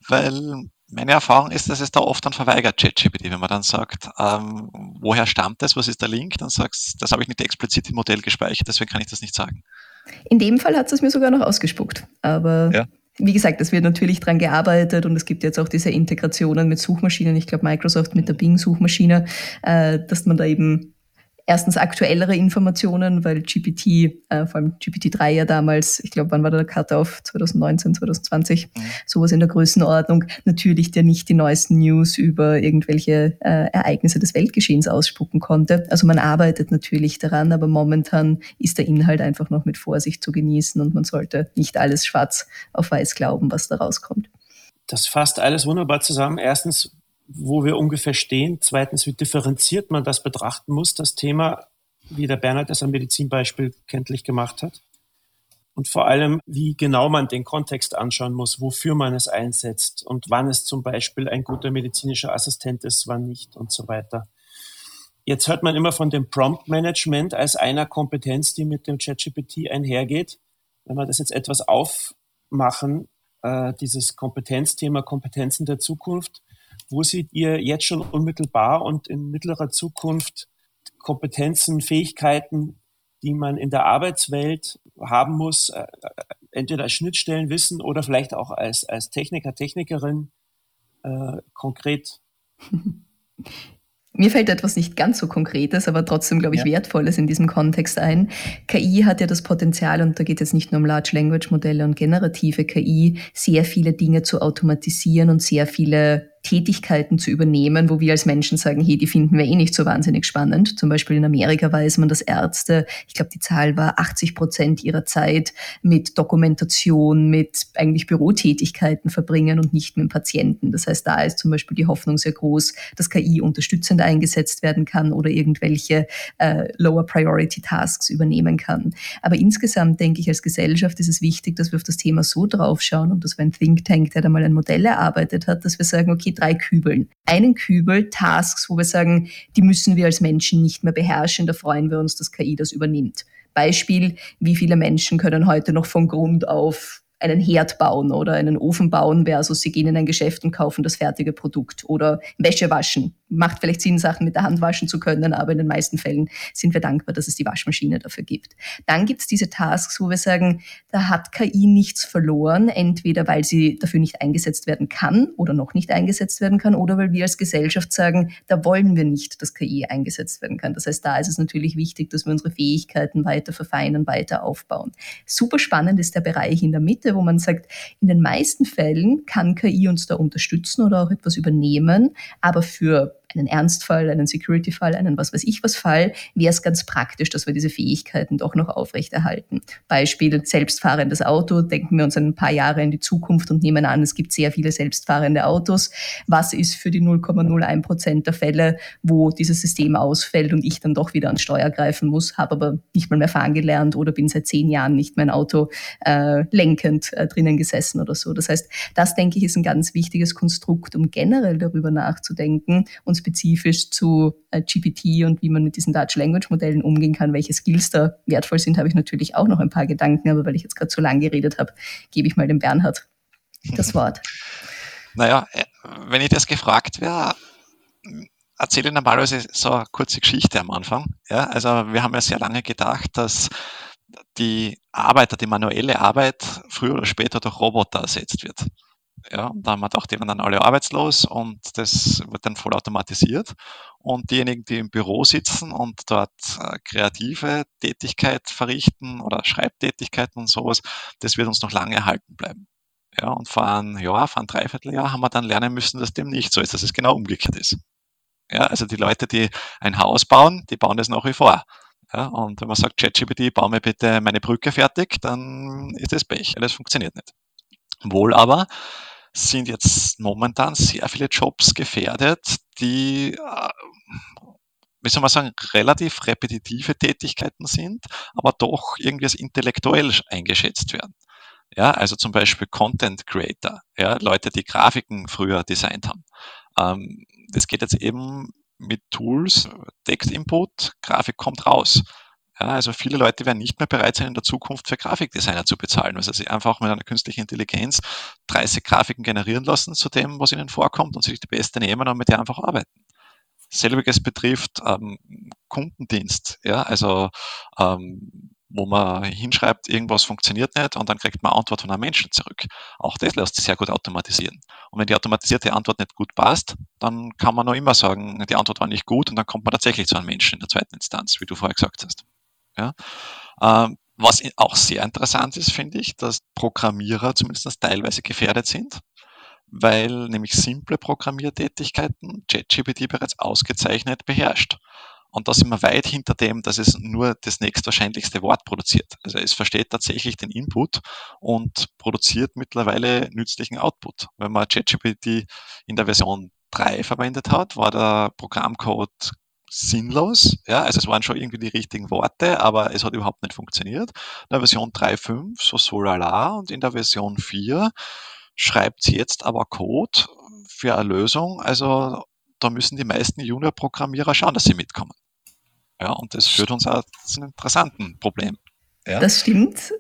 Weil meine Erfahrung ist, dass es da oft dann verweigert, ChatGPT, wenn man dann sagt, ähm, woher stammt das, was ist der Link, dann sagst du, das habe ich nicht explizit im Modell gespeichert, deswegen kann ich das nicht sagen. In dem Fall hat es mir sogar noch ausgespuckt, aber ja. wie gesagt, es wird natürlich dran gearbeitet und es gibt jetzt auch diese Integrationen mit Suchmaschinen, ich glaube Microsoft mit der Bing-Suchmaschine, äh, dass man da eben erstens aktuellere Informationen, weil GPT, äh, vor allem GPT-3 ja damals, ich glaube, wann war der Cut-off? 2019, 2020, mhm. sowas in der Größenordnung, natürlich der nicht die neuesten News über irgendwelche äh, Ereignisse des Weltgeschehens ausspucken konnte. Also man arbeitet natürlich daran, aber momentan ist der Inhalt einfach noch mit Vorsicht zu genießen und man sollte nicht alles schwarz auf weiß glauben, was da rauskommt. Das fasst alles wunderbar zusammen. Erstens, wo wir ungefähr stehen. Zweitens, wie differenziert man das betrachten muss, das Thema, wie der Bernhard das am Medizinbeispiel kenntlich gemacht hat. Und vor allem, wie genau man den Kontext anschauen muss, wofür man es einsetzt und wann es zum Beispiel ein guter medizinischer Assistent ist, wann nicht und so weiter. Jetzt hört man immer von dem Prompt Management als einer Kompetenz, die mit dem ChatGPT einhergeht. Wenn wir das jetzt etwas aufmachen, äh, dieses Kompetenzthema Kompetenzen der Zukunft, wo seht ihr jetzt schon unmittelbar und in mittlerer Zukunft Kompetenzen, Fähigkeiten, die man in der Arbeitswelt haben muss, äh, entweder als Schnittstellenwissen oder vielleicht auch als, als Techniker, Technikerin äh, konkret? [LAUGHS] Mir fällt etwas nicht ganz so Konkretes, aber trotzdem, glaube ich, ja. Wertvolles in diesem Kontext ein. KI hat ja das Potenzial, und da geht es nicht nur um Large Language Modelle und generative KI, sehr viele Dinge zu automatisieren und sehr viele Tätigkeiten zu übernehmen, wo wir als Menschen sagen, hey, die finden wir eh nicht so wahnsinnig spannend. Zum Beispiel in Amerika weiß man, dass Ärzte, ich glaube, die Zahl war 80 Prozent ihrer Zeit mit Dokumentation, mit eigentlich Bürotätigkeiten verbringen und nicht mit Patienten. Das heißt, da ist zum Beispiel die Hoffnung sehr groß, dass KI unterstützend eingesetzt werden kann oder irgendwelche äh, Lower Priority Tasks übernehmen kann. Aber insgesamt denke ich, als Gesellschaft ist es wichtig, dass wir auf das Thema so draufschauen und dass wir ein Think Tank, der da mal ein Modell erarbeitet hat, dass wir sagen, okay, drei Kübeln. Einen Kübel, Tasks, wo wir sagen, die müssen wir als Menschen nicht mehr beherrschen, da freuen wir uns, dass KI das übernimmt. Beispiel, wie viele Menschen können heute noch von Grund auf einen Herd bauen oder einen Ofen bauen versus sie gehen in ein Geschäft und kaufen das fertige Produkt oder Wäsche waschen. Macht vielleicht Sinn, Sachen mit der Hand waschen zu können, aber in den meisten Fällen sind wir dankbar, dass es die Waschmaschine dafür gibt. Dann gibt es diese Tasks, wo wir sagen, da hat KI nichts verloren, entweder weil sie dafür nicht eingesetzt werden kann oder noch nicht eingesetzt werden kann oder weil wir als Gesellschaft sagen, da wollen wir nicht, dass KI eingesetzt werden kann. Das heißt, da ist es natürlich wichtig, dass wir unsere Fähigkeiten weiter verfeinern, weiter aufbauen. Super spannend ist der Bereich in der Mitte, wo man sagt, in den meisten Fällen kann KI uns da unterstützen oder auch etwas übernehmen, aber für einen Ernstfall, einen Security-Fall, einen was weiß ich was Fall, wäre es ganz praktisch, dass wir diese Fähigkeiten doch noch aufrechterhalten. Beispiel selbstfahrendes Auto, denken wir uns ein paar Jahre in die Zukunft und nehmen an, es gibt sehr viele selbstfahrende Autos. Was ist für die 0,01 Prozent der Fälle, wo dieses System ausfällt und ich dann doch wieder ans Steuer greifen muss, habe aber nicht mal mehr fahren gelernt oder bin seit zehn Jahren nicht mein Auto äh, lenkend äh, drinnen gesessen oder so. Das heißt, das denke ich ist ein ganz wichtiges Konstrukt, um generell darüber nachzudenken und spezifisch zu äh, GPT und wie man mit diesen Large Language Modellen umgehen kann, welche Skills da wertvoll sind, habe ich natürlich auch noch ein paar Gedanken, aber weil ich jetzt gerade zu lang geredet habe, gebe ich mal dem Bernhard das [LAUGHS] Wort. Naja, äh, wenn ich das gefragt wäre, erzähle normalerweise so eine kurze Geschichte am Anfang. Ja, also wir haben ja sehr lange gedacht, dass die Arbeit, die manuelle Arbeit früher oder später durch Roboter ersetzt wird. Ja, und da haben wir gedacht, die werden dann alle arbeitslos und das wird dann voll automatisiert. Und diejenigen, die im Büro sitzen und dort äh, kreative Tätigkeit verrichten oder Schreibtätigkeiten und sowas, das wird uns noch lange erhalten bleiben. Ja, und vor einem Jahr, vor einem Dreivierteljahr haben wir dann lernen müssen, dass dem nicht so ist, dass es genau umgekehrt ist. Ja, also die Leute, die ein Haus bauen, die bauen das nach wie vor. Ja, und wenn man sagt, ChatGPT, bau mir bitte meine Brücke fertig, dann ist das Pech. Das funktioniert nicht. Wohl aber sind jetzt momentan sehr viele Jobs gefährdet, die, äh, wie soll man sagen, relativ repetitive Tätigkeiten sind, aber doch irgendwie als intellektuell eingeschätzt werden. Ja, also zum Beispiel Content Creator, ja, Leute, die Grafiken früher designt haben. Ähm, das geht jetzt eben mit Tools, Textinput, Grafik kommt raus. Ja, also viele Leute werden nicht mehr bereit sein, in der Zukunft für Grafikdesigner zu bezahlen, weil sie einfach mit einer künstlichen Intelligenz 30 Grafiken generieren lassen zu dem, was ihnen vorkommt und sich die beste nehmen und mit der einfach arbeiten. Selbiges betrifft ähm, Kundendienst, ja, also ähm, wo man hinschreibt, irgendwas funktioniert nicht und dann kriegt man Antwort von einem Menschen zurück. Auch das lässt sich sehr gut automatisieren. Und wenn die automatisierte Antwort nicht gut passt, dann kann man noch immer sagen, die Antwort war nicht gut und dann kommt man tatsächlich zu einem Menschen in der zweiten Instanz, wie du vorher gesagt hast. Ja? Ähm, was auch sehr interessant ist, finde ich, dass Programmierer zumindest teilweise gefährdet sind, weil nämlich simple Programmiertätigkeiten ChatGPT bereits ausgezeichnet beherrscht. Und da sind wir weit hinter dem, dass es nur das nächstwahrscheinlichste Wort produziert. Also es versteht tatsächlich den Input und produziert mittlerweile nützlichen Output. Wenn man ChatGPT in der Version 3 verwendet hat, war der Programmcode sinnlos. Ja, also es waren schon irgendwie die richtigen Worte, aber es hat überhaupt nicht funktioniert. In der Version 3.5 so so lala und in der Version 4 schreibt sie jetzt aber Code für eine Lösung. Also da müssen die meisten Junior-Programmierer schauen, dass sie mitkommen. Ja, und das führt uns auch zu einem interessanten Problem. Ja? Das stimmt.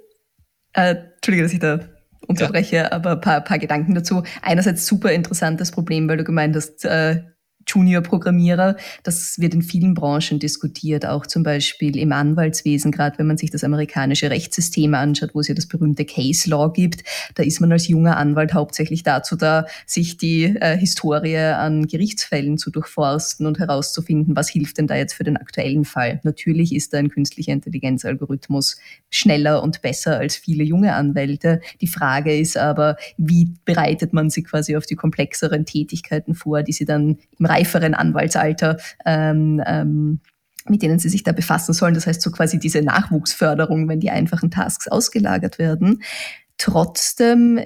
Äh, Entschuldige, dass ich da unterbreche, ja. aber ein paar, paar Gedanken dazu. Einerseits super interessantes Problem, weil du gemeint hast, äh, Junior-Programmierer. Das wird in vielen Branchen diskutiert, auch zum Beispiel im Anwaltswesen, gerade wenn man sich das amerikanische Rechtssystem anschaut, wo es ja das berühmte Case Law gibt. Da ist man als junger Anwalt hauptsächlich dazu da, sich die äh, Historie an Gerichtsfällen zu durchforsten und herauszufinden, was hilft denn da jetzt für den aktuellen Fall. Natürlich ist da ein künstlicher Intelligenzalgorithmus schneller und besser als viele junge Anwälte. Die Frage ist aber, wie bereitet man sie quasi auf die komplexeren Tätigkeiten vor, die sie dann im reiferen Anwaltsalter ähm, ähm, mit denen sie sich da befassen sollen. Das heißt so quasi diese Nachwuchsförderung, wenn die einfachen Tasks ausgelagert werden. Trotzdem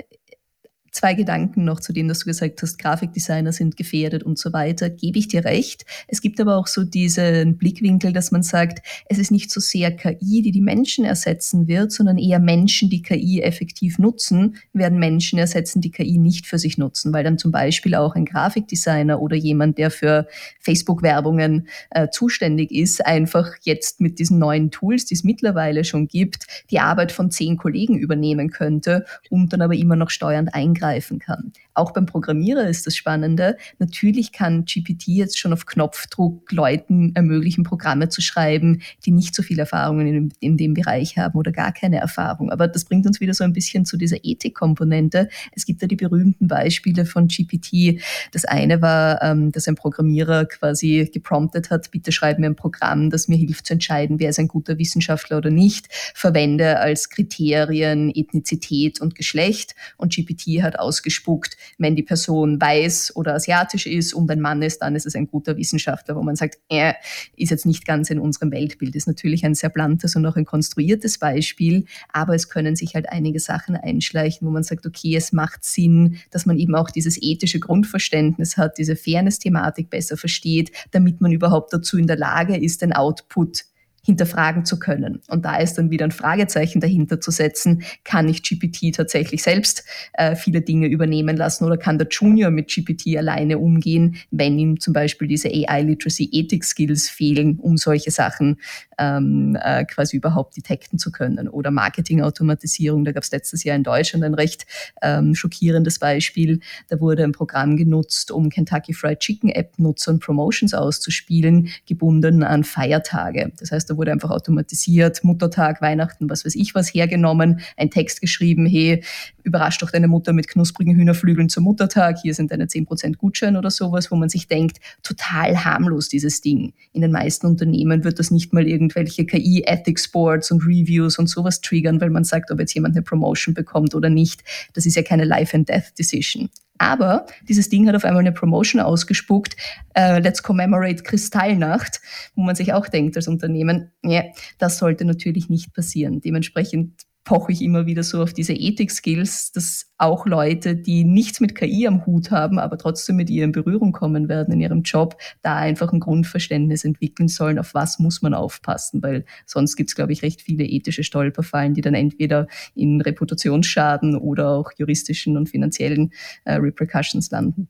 Zwei Gedanken noch zu dem, dass du gesagt hast, Grafikdesigner sind gefährdet und so weiter, gebe ich dir recht. Es gibt aber auch so diesen Blickwinkel, dass man sagt, es ist nicht so sehr KI, die die Menschen ersetzen wird, sondern eher Menschen, die KI effektiv nutzen, werden Menschen ersetzen, die KI nicht für sich nutzen, weil dann zum Beispiel auch ein Grafikdesigner oder jemand, der für Facebook-Werbungen äh, zuständig ist, einfach jetzt mit diesen neuen Tools, die es mittlerweile schon gibt, die Arbeit von zehn Kollegen übernehmen könnte und dann aber immer noch steuernd eingreifen eingreifen kann. Auch beim Programmierer ist das Spannende. Natürlich kann GPT jetzt schon auf Knopfdruck Leuten ermöglichen, Programme zu schreiben, die nicht so viel Erfahrungen in, in dem Bereich haben oder gar keine Erfahrung. Aber das bringt uns wieder so ein bisschen zu dieser Ethikkomponente. Es gibt ja die berühmten Beispiele von GPT. Das eine war, ähm, dass ein Programmierer quasi gepromptet hat, bitte schreib mir ein Programm, das mir hilft zu entscheiden, wer ist ein guter Wissenschaftler oder nicht. Verwende als Kriterien Ethnizität und Geschlecht. Und GPT hat ausgespuckt, wenn die Person weiß oder asiatisch ist und ein Mann ist, dann ist es ein guter Wissenschaftler, wo man sagt, er ist jetzt nicht ganz in unserem Weltbild. Ist natürlich ein sehr blantes und auch ein konstruiertes Beispiel, aber es können sich halt einige Sachen einschleichen, wo man sagt, okay, es macht Sinn, dass man eben auch dieses ethische Grundverständnis hat, diese Fairness-Thematik besser versteht, damit man überhaupt dazu in der Lage ist, den Output hinterfragen zu können. Und da ist dann wieder ein Fragezeichen dahinter zu setzen, kann ich GPT tatsächlich selbst äh, viele Dinge übernehmen lassen oder kann der Junior mit GPT alleine umgehen, wenn ihm zum Beispiel diese AI-Literacy-Ethik-Skills fehlen, um solche Sachen ähm, äh, quasi überhaupt detekten zu können. Oder Marketing-Automatisierung, da gab es letztes Jahr in Deutschland ein recht ähm, schockierendes Beispiel. Da wurde ein Programm genutzt, um Kentucky Fried Chicken App-Nutzern Promotions auszuspielen, gebunden an Feiertage. Das heißt, da wurde einfach automatisiert, Muttertag, Weihnachten, was weiß ich was hergenommen, ein Text geschrieben, hey, überrascht doch deine Mutter mit knusprigen Hühnerflügeln zum Muttertag, hier sind deine 10% Gutschein oder sowas, wo man sich denkt, total harmlos dieses Ding. In den meisten Unternehmen wird das nicht mal irgendwelche KI-Ethics-Boards und Reviews und sowas triggern, weil man sagt, ob jetzt jemand eine Promotion bekommt oder nicht. Das ist ja keine Life-and-Death-Decision. Aber dieses Ding hat auf einmal eine Promotion ausgespuckt, uh, Let's Commemorate Kristallnacht, wo man sich auch denkt als Unternehmen, ja, das sollte natürlich nicht passieren. Dementsprechend poche ich immer wieder so auf diese Ethik-Skills, dass auch Leute, die nichts mit KI am Hut haben, aber trotzdem mit ihr in Berührung kommen werden in ihrem Job, da einfach ein Grundverständnis entwickeln sollen, auf was muss man aufpassen, weil sonst gibt es, glaube ich, recht viele ethische Stolperfallen, die dann entweder in Reputationsschaden oder auch juristischen und finanziellen äh, Repercussions landen.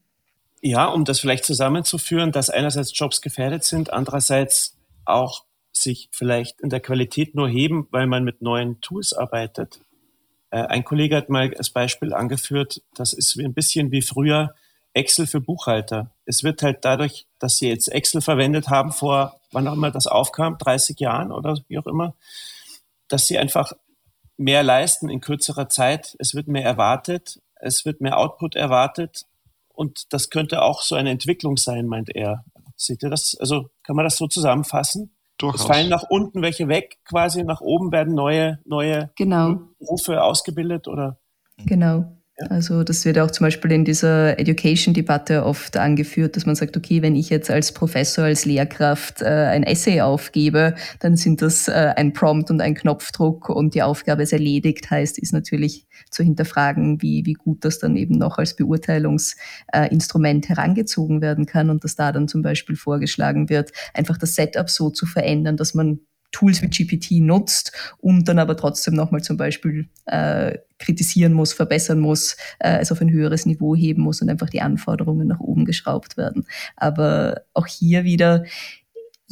Ja, um das vielleicht zusammenzuführen, dass einerseits Jobs gefährdet sind, andererseits auch sich vielleicht in der Qualität nur heben, weil man mit neuen Tools arbeitet. Äh, ein Kollege hat mal als Beispiel angeführt, das ist ein bisschen wie früher Excel für Buchhalter. Es wird halt dadurch, dass sie jetzt Excel verwendet haben vor, wann auch immer das aufkam, 30 Jahren oder wie auch immer, dass sie einfach mehr leisten in kürzerer Zeit. Es wird mehr erwartet, es wird mehr Output erwartet und das könnte auch so eine Entwicklung sein, meint er. Seht ihr das? Also kann man das so zusammenfassen? Durchaus. Es fallen nach unten welche weg, quasi nach oben werden neue, neue genau. Berufe ausgebildet oder? Genau. Also das wird auch zum Beispiel in dieser Education-Debatte oft angeführt, dass man sagt, okay, wenn ich jetzt als Professor, als Lehrkraft äh, ein Essay aufgebe, dann sind das äh, ein Prompt und ein Knopfdruck und die Aufgabe ist erledigt. Heißt, ist natürlich zu hinterfragen, wie, wie gut das dann eben noch als Beurteilungsinstrument äh, herangezogen werden kann und dass da dann zum Beispiel vorgeschlagen wird, einfach das Setup so zu verändern, dass man Tools wie GPT nutzt und dann aber trotzdem nochmal zum Beispiel äh, kritisieren muss, verbessern muss, äh, es auf ein höheres Niveau heben muss und einfach die Anforderungen nach oben geschraubt werden. Aber auch hier wieder,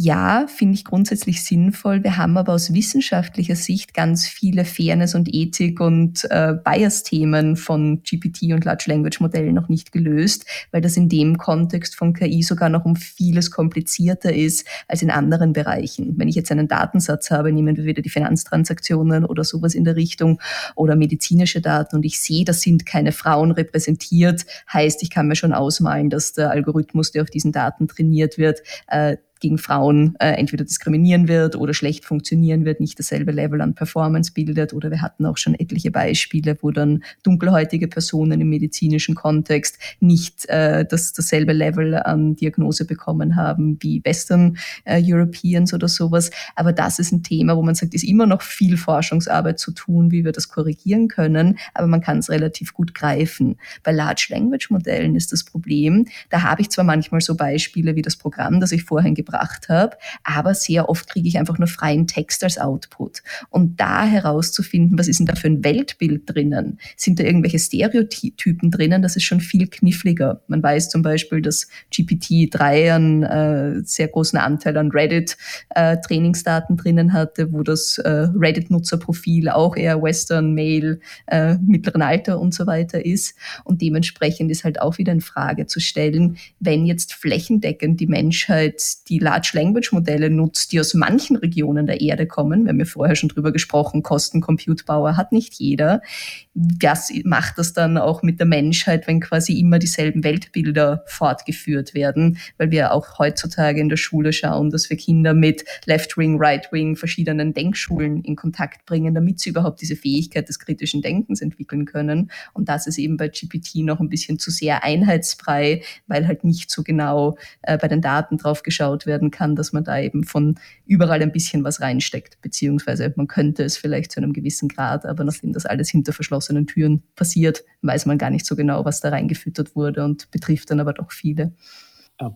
ja, finde ich grundsätzlich sinnvoll. Wir haben aber aus wissenschaftlicher Sicht ganz viele Fairness und Ethik und äh, Bias-Themen von GPT und Large Language Modellen noch nicht gelöst, weil das in dem Kontext von KI sogar noch um vieles komplizierter ist als in anderen Bereichen. Wenn ich jetzt einen Datensatz habe, nehmen wir wieder die Finanztransaktionen oder sowas in der Richtung oder medizinische Daten und ich sehe, das sind keine Frauen repräsentiert, heißt, ich kann mir schon ausmalen, dass der Algorithmus, der auf diesen Daten trainiert wird, äh, gegen Frauen äh, entweder diskriminieren wird oder schlecht funktionieren wird, nicht dasselbe Level an Performance bildet. Oder wir hatten auch schon etliche Beispiele, wo dann dunkelhäutige Personen im medizinischen Kontext nicht äh, das, dasselbe Level an Diagnose bekommen haben wie Western äh, Europeans oder sowas. Aber das ist ein Thema, wo man sagt, ist immer noch viel Forschungsarbeit zu tun, wie wir das korrigieren können, aber man kann es relativ gut greifen. Bei Large Language Modellen ist das Problem, da habe ich zwar manchmal so Beispiele wie das Programm, das ich vorhin gebracht gebracht habe, aber sehr oft kriege ich einfach nur freien Text als Output. Und da herauszufinden, was ist denn da für ein Weltbild drinnen? Sind da irgendwelche Stereotypen drinnen? Das ist schon viel kniffliger. Man weiß zum Beispiel, dass GPT-3 einen äh, sehr großen Anteil an Reddit-Trainingsdaten äh, drinnen hatte, wo das äh, Reddit-Nutzerprofil auch eher Western, Male, äh, mittleren Alter und so weiter ist. Und dementsprechend ist halt auch wieder in Frage zu stellen, wenn jetzt flächendeckend die Menschheit die Large Language Modelle nutzt, die aus manchen Regionen der Erde kommen. Wir haben ja vorher schon drüber gesprochen, Kosten Compute Power hat nicht jeder. Was macht das dann auch mit der Menschheit, wenn quasi immer dieselben Weltbilder fortgeführt werden? Weil wir auch heutzutage in der Schule schauen, dass wir Kinder mit Left Wing, Right Wing, verschiedenen Denkschulen in Kontakt bringen, damit sie überhaupt diese Fähigkeit des kritischen Denkens entwickeln können. Und das ist eben bei GPT noch ein bisschen zu sehr einheitsfrei, weil halt nicht so genau äh, bei den Daten drauf geschaut werden kann, dass man da eben von überall ein bisschen was reinsteckt, beziehungsweise man könnte es vielleicht zu einem gewissen Grad, aber nachdem das alles hinter verschlossenen Türen passiert, weiß man gar nicht so genau, was da reingefüttert wurde und betrifft dann aber doch viele.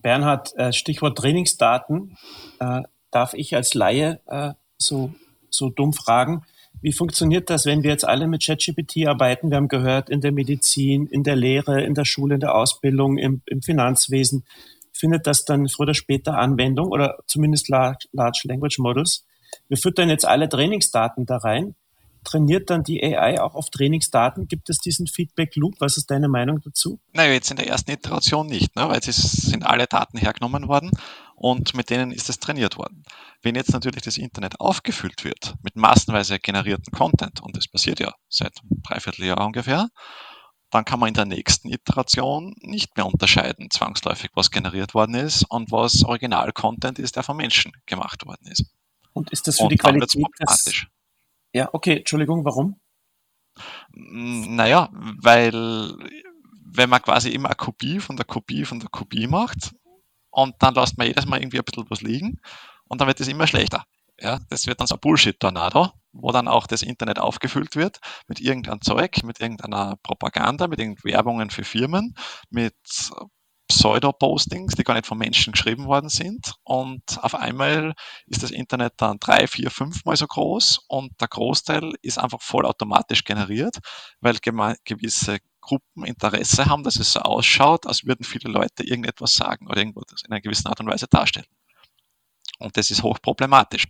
Bernhard, äh, Stichwort Trainingsdaten. Äh, darf ich als Laie äh, so, so dumm fragen, wie funktioniert das, wenn wir jetzt alle mit ChatGPT arbeiten? Wir haben gehört, in der Medizin, in der Lehre, in der Schule, in der Ausbildung, im, im Finanzwesen findet das dann früher oder später Anwendung oder zumindest Large, Large Language Models. Wir füttern jetzt alle Trainingsdaten da rein. Trainiert dann die AI auch auf Trainingsdaten? Gibt es diesen Feedback Loop? Was ist deine Meinung dazu? Naja, jetzt in der ersten Iteration nicht, ne? weil es sind alle Daten hergenommen worden und mit denen ist es trainiert worden. Wenn jetzt natürlich das Internet aufgefüllt wird mit massenweise generierten Content, und das passiert ja seit einem Dreivierteljahr ungefähr, dann kann man in der nächsten Iteration nicht mehr unterscheiden, zwangsläufig, was generiert worden ist und was Original-Content ist, der von Menschen gemacht worden ist. Und ist das für und die Qualität des, Ja, okay, Entschuldigung, warum? Naja, weil wenn man quasi immer eine Kopie von der Kopie von der Kopie macht und dann lässt man jedes Mal irgendwie ein bisschen was liegen und dann wird es immer schlechter. Ja, das wird dann so ein Bullshit-Tornado, wo dann auch das Internet aufgefüllt wird mit irgendeinem Zeug, mit irgendeiner Propaganda, mit irgendeinen Werbungen für Firmen, mit Pseudo-Postings, die gar nicht von Menschen geschrieben worden sind. Und auf einmal ist das Internet dann drei, vier, fünfmal so groß und der Großteil ist einfach vollautomatisch generiert, weil gewisse Gruppen Interesse haben, dass es so ausschaut, als würden viele Leute irgendetwas sagen oder irgendwas in einer gewissen Art und Weise darstellen. Und das ist hochproblematisch.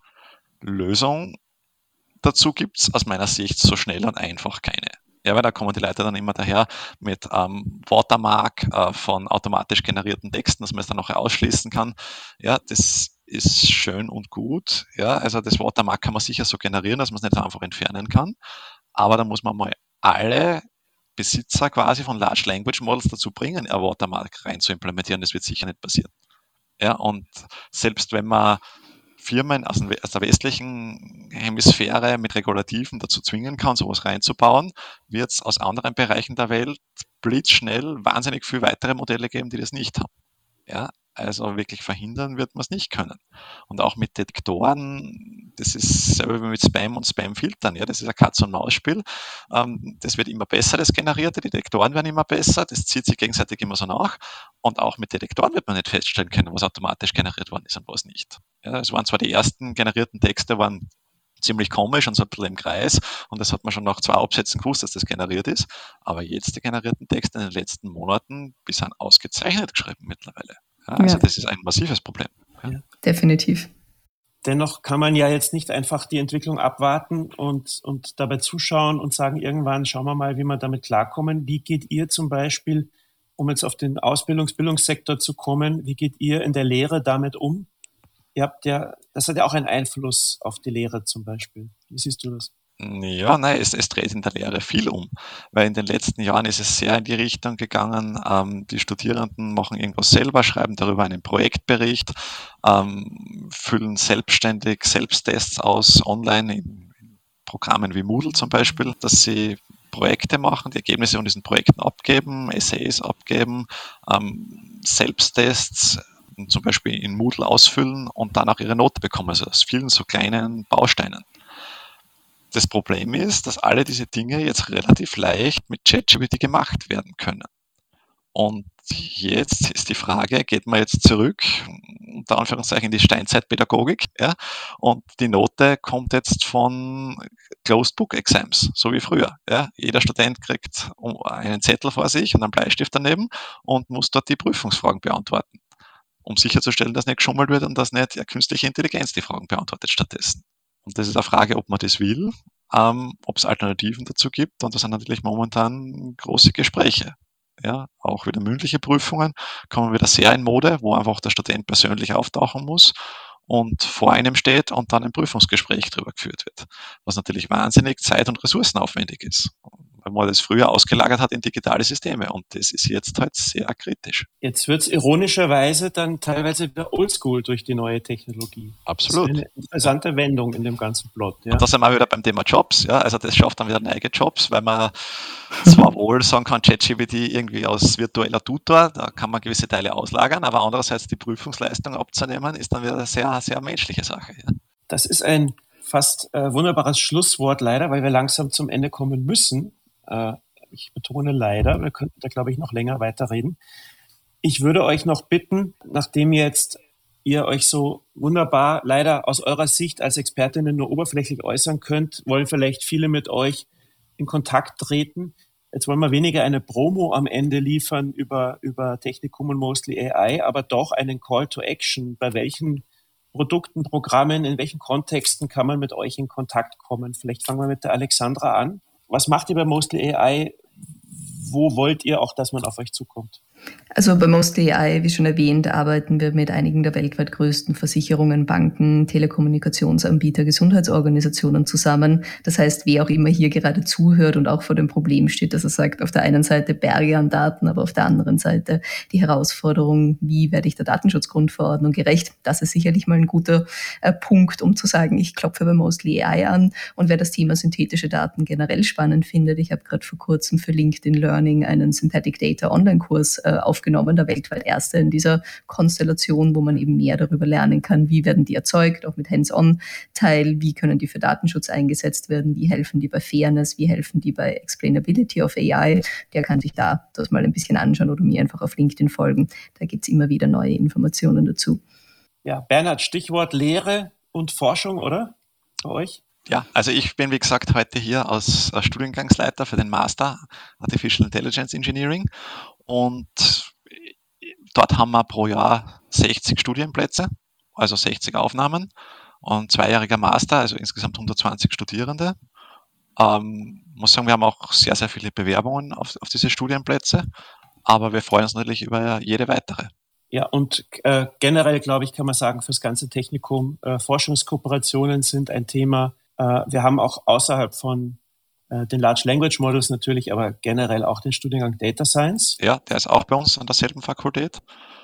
Lösung dazu gibt es aus meiner Sicht so schnell und einfach keine. Ja, weil da kommen die Leute dann immer daher mit ähm, Watermark äh, von automatisch generierten Texten, dass man es dann noch ausschließen kann. Ja, das ist schön und gut. Ja, also das Watermark kann man sicher so generieren, dass man es nicht einfach entfernen kann. Aber da muss man mal alle Besitzer quasi von Large Language Models dazu bringen, ein Watermark rein zu implementieren. Das wird sicher nicht passieren. Ja, und selbst wenn man Firmen aus, der westlichen Hemisphäre mit Regulativen dazu zwingen kann, sowas reinzubauen, wird es aus anderen Bereichen der Welt blitzschnell wahnsinnig viele weitere Modelle geben, die das nicht haben. Ja, also wirklich verhindern wird man es nicht können. Und auch mit Detektoren, das ist selber wie mit Spam und Spam-Filtern, ja, das ist ein Katz-und-Maus-Spiel. Ähm, das wird immer besser, das Generierte, die Detektoren werden immer besser, das zieht sich gegenseitig immer so nach. Und auch mit Detektoren wird man nicht feststellen können, was automatisch generiert worden ist und was nicht. Ja, es waren zwar die ersten generierten Texte, waren ziemlich komisch und so ein bisschen im Kreis. Und das hat man schon nach zwei Absätzen gewusst, dass das generiert ist. Aber jetzt die generierten Texte in den letzten Monaten, die sind ausgezeichnet geschrieben mittlerweile. Ja, also ja. das ist ein massives Problem. Ja. Definitiv. Dennoch kann man ja jetzt nicht einfach die Entwicklung abwarten und, und dabei zuschauen und sagen, irgendwann schauen wir mal, wie wir damit klarkommen. Wie geht ihr zum Beispiel, um jetzt auf den Ausbildungsbildungssektor zu kommen, wie geht ihr in der Lehre damit um? Ihr habt ja, das hat ja auch einen Einfluss auf die Lehre zum Beispiel. Wie siehst du das? Ja, nein, es, es dreht in der Lehre viel um, weil in den letzten Jahren ist es sehr in die Richtung gegangen, ähm, die Studierenden machen irgendwas selber, schreiben darüber einen Projektbericht, ähm, füllen selbstständig Selbsttests aus online in, in Programmen wie Moodle zum Beispiel, dass sie Projekte machen, die Ergebnisse von diesen Projekten abgeben, Essays abgeben, ähm, Selbsttests zum Beispiel in Moodle ausfüllen und dann auch ihre Note bekommen, also aus vielen so kleinen Bausteinen. Das Problem ist, dass alle diese Dinge jetzt relativ leicht mit ChatGPT gemacht werden können. Und jetzt ist die Frage, geht man jetzt zurück, unter Anführungszeichen, in die Steinzeitpädagogik, ja, und die Note kommt jetzt von Closed Book Exams, so wie früher. Ja. Jeder Student kriegt einen Zettel vor sich und einen Bleistift daneben und muss dort die Prüfungsfragen beantworten, um sicherzustellen, dass nicht geschummelt wird und dass nicht ja, künstliche Intelligenz die Fragen beantwortet stattdessen. Und das ist eine Frage, ob man das will, ähm, ob es Alternativen dazu gibt. Und das sind natürlich momentan große Gespräche. Ja, auch wieder mündliche Prüfungen kommen wieder sehr in Mode, wo einfach der Student persönlich auftauchen muss und vor einem steht und dann ein Prüfungsgespräch darüber geführt wird, was natürlich wahnsinnig zeit- und ressourcenaufwendig ist weil man das früher ausgelagert hat in digitale Systeme. Und das ist jetzt halt sehr kritisch. Jetzt wird es ironischerweise dann teilweise wieder oldschool durch die neue Technologie. Absolut. Das ist eine interessante Wendung in dem ganzen Plot. Ja. Und da sind wir wieder beim Thema Jobs. Ja? Also das schafft dann wieder neue Jobs, weil man zwar [LAUGHS] wohl sagen kann, ChatGPT irgendwie als virtueller Tutor, da kann man gewisse Teile auslagern, aber andererseits die Prüfungsleistung abzunehmen, ist dann wieder eine sehr, sehr menschliche Sache. Ja. Das ist ein fast äh, wunderbares Schlusswort leider, weil wir langsam zum Ende kommen müssen. Äh, ich betone leider, wir könnten da, glaube ich, noch länger weiterreden. Ich würde euch noch bitten, nachdem jetzt ihr euch so wunderbar leider aus eurer Sicht als Expertinnen nur oberflächlich äußern könnt, wollen vielleicht viele mit euch in Kontakt treten. Jetzt wollen wir weniger eine Promo am Ende liefern über, über Technikum und Mostly AI, aber doch einen Call to Action. Bei welchen Produkten, Programmen, in welchen Kontexten kann man mit euch in Kontakt kommen? Vielleicht fangen wir mit der Alexandra an. Was macht ihr bei Mostly AI? Wo wollt ihr auch, dass man auf euch zukommt? Also bei Mostly AI, wie schon erwähnt, arbeiten wir mit einigen der weltweit größten Versicherungen, Banken, Telekommunikationsanbieter, Gesundheitsorganisationen zusammen. Das heißt, wer auch immer hier gerade zuhört und auch vor dem Problem steht, dass er sagt, auf der einen Seite Berge an Daten, aber auf der anderen Seite die Herausforderung, wie werde ich der Datenschutzgrundverordnung gerecht, das ist sicherlich mal ein guter äh, Punkt, um zu sagen, ich klopfe bei Mostly AI an. Und wer das Thema synthetische Daten generell spannend findet, ich habe gerade vor kurzem für LinkedIn Learning einen Synthetic Data Online-Kurs äh, aufgenommen, der weltweit erste in dieser Konstellation, wo man eben mehr darüber lernen kann, wie werden die erzeugt, auch mit Hands-on-Teil, wie können die für Datenschutz eingesetzt werden, wie helfen die bei Fairness, wie helfen die bei Explainability of AI. Der kann sich da das mal ein bisschen anschauen oder mir einfach auf LinkedIn folgen. Da gibt es immer wieder neue Informationen dazu. Ja, Bernhard, Stichwort Lehre und Forschung, oder? Bei euch? Ja, also ich bin wie gesagt heute hier als Studiengangsleiter für den Master Artificial Intelligence Engineering und dort haben wir pro Jahr 60 Studienplätze, also 60 Aufnahmen und zweijähriger Master, also insgesamt 120 Studierende. Ähm, muss sagen, wir haben auch sehr, sehr viele Bewerbungen auf, auf diese Studienplätze, aber wir freuen uns natürlich über jede weitere. Ja, und äh, generell, glaube ich, kann man sagen, fürs ganze Technikum, äh, Forschungskooperationen sind ein Thema. Äh, wir haben auch außerhalb von äh, den Large Language Models natürlich, aber generell auch den Studiengang Data Science. Ja, der ist auch bei uns an derselben Fakultät.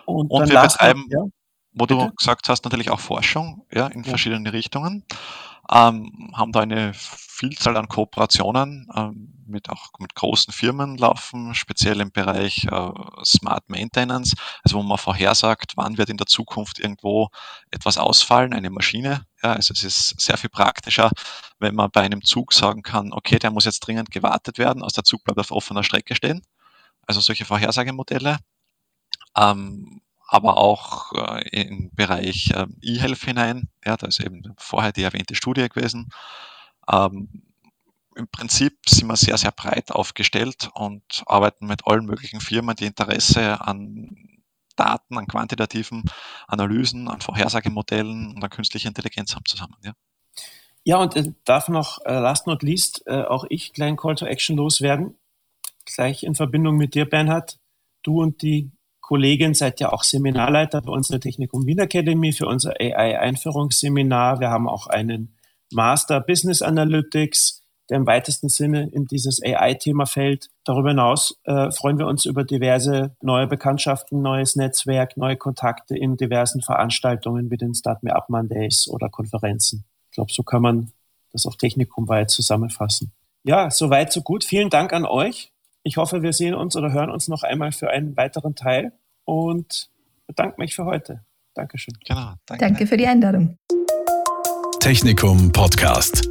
Und, und wir betreiben, ja, wo du gesagt hast, natürlich auch Forschung ja, in ja. verschiedene Richtungen ähm, haben da eine Vielzahl an Kooperationen ähm, mit auch mit großen Firmen laufen, speziell im Bereich äh, Smart Maintenance, also wo man vorhersagt, wann wird in der Zukunft irgendwo etwas ausfallen, eine Maschine. Ja, also es ist sehr viel praktischer, wenn man bei einem Zug sagen kann, okay, der muss jetzt dringend gewartet werden, aus der Zug bleibt auf offener Strecke stehen. Also solche Vorhersagemodelle. Ähm, aber auch äh, im Bereich äh, E-Health hinein. Ja, da ist eben vorher die erwähnte Studie gewesen. Ähm, Im Prinzip sind wir sehr, sehr breit aufgestellt und arbeiten mit allen möglichen Firmen, die Interesse an Daten, an quantitativen Analysen, an Vorhersagemodellen und an künstlicher Intelligenz haben zusammen. Ja. Ja, und äh, darf noch, äh, last not least, äh, auch ich kleinen Call to Action loswerden. Gleich in Verbindung mit dir, Bernhard. Du und die Kollegin seid ja auch Seminarleiter bei unserer Technikum Wien Academy für unser AI-Einführungsseminar. Wir haben auch einen Master Business Analytics, der im weitesten Sinne in dieses AI-Thema fällt. Darüber hinaus äh, freuen wir uns über diverse neue Bekanntschaften, neues Netzwerk, neue Kontakte in diversen Veranstaltungen wie den Start Me Up Mondays oder Konferenzen. Ich glaube, so kann man das auch technikumweit zusammenfassen. Ja, soweit, so gut. Vielen Dank an euch. Ich hoffe, wir sehen uns oder hören uns noch einmal für einen weiteren Teil und bedanke mich für heute. Dankeschön. Genau, danke. danke für die Einladung. Technikum Podcast.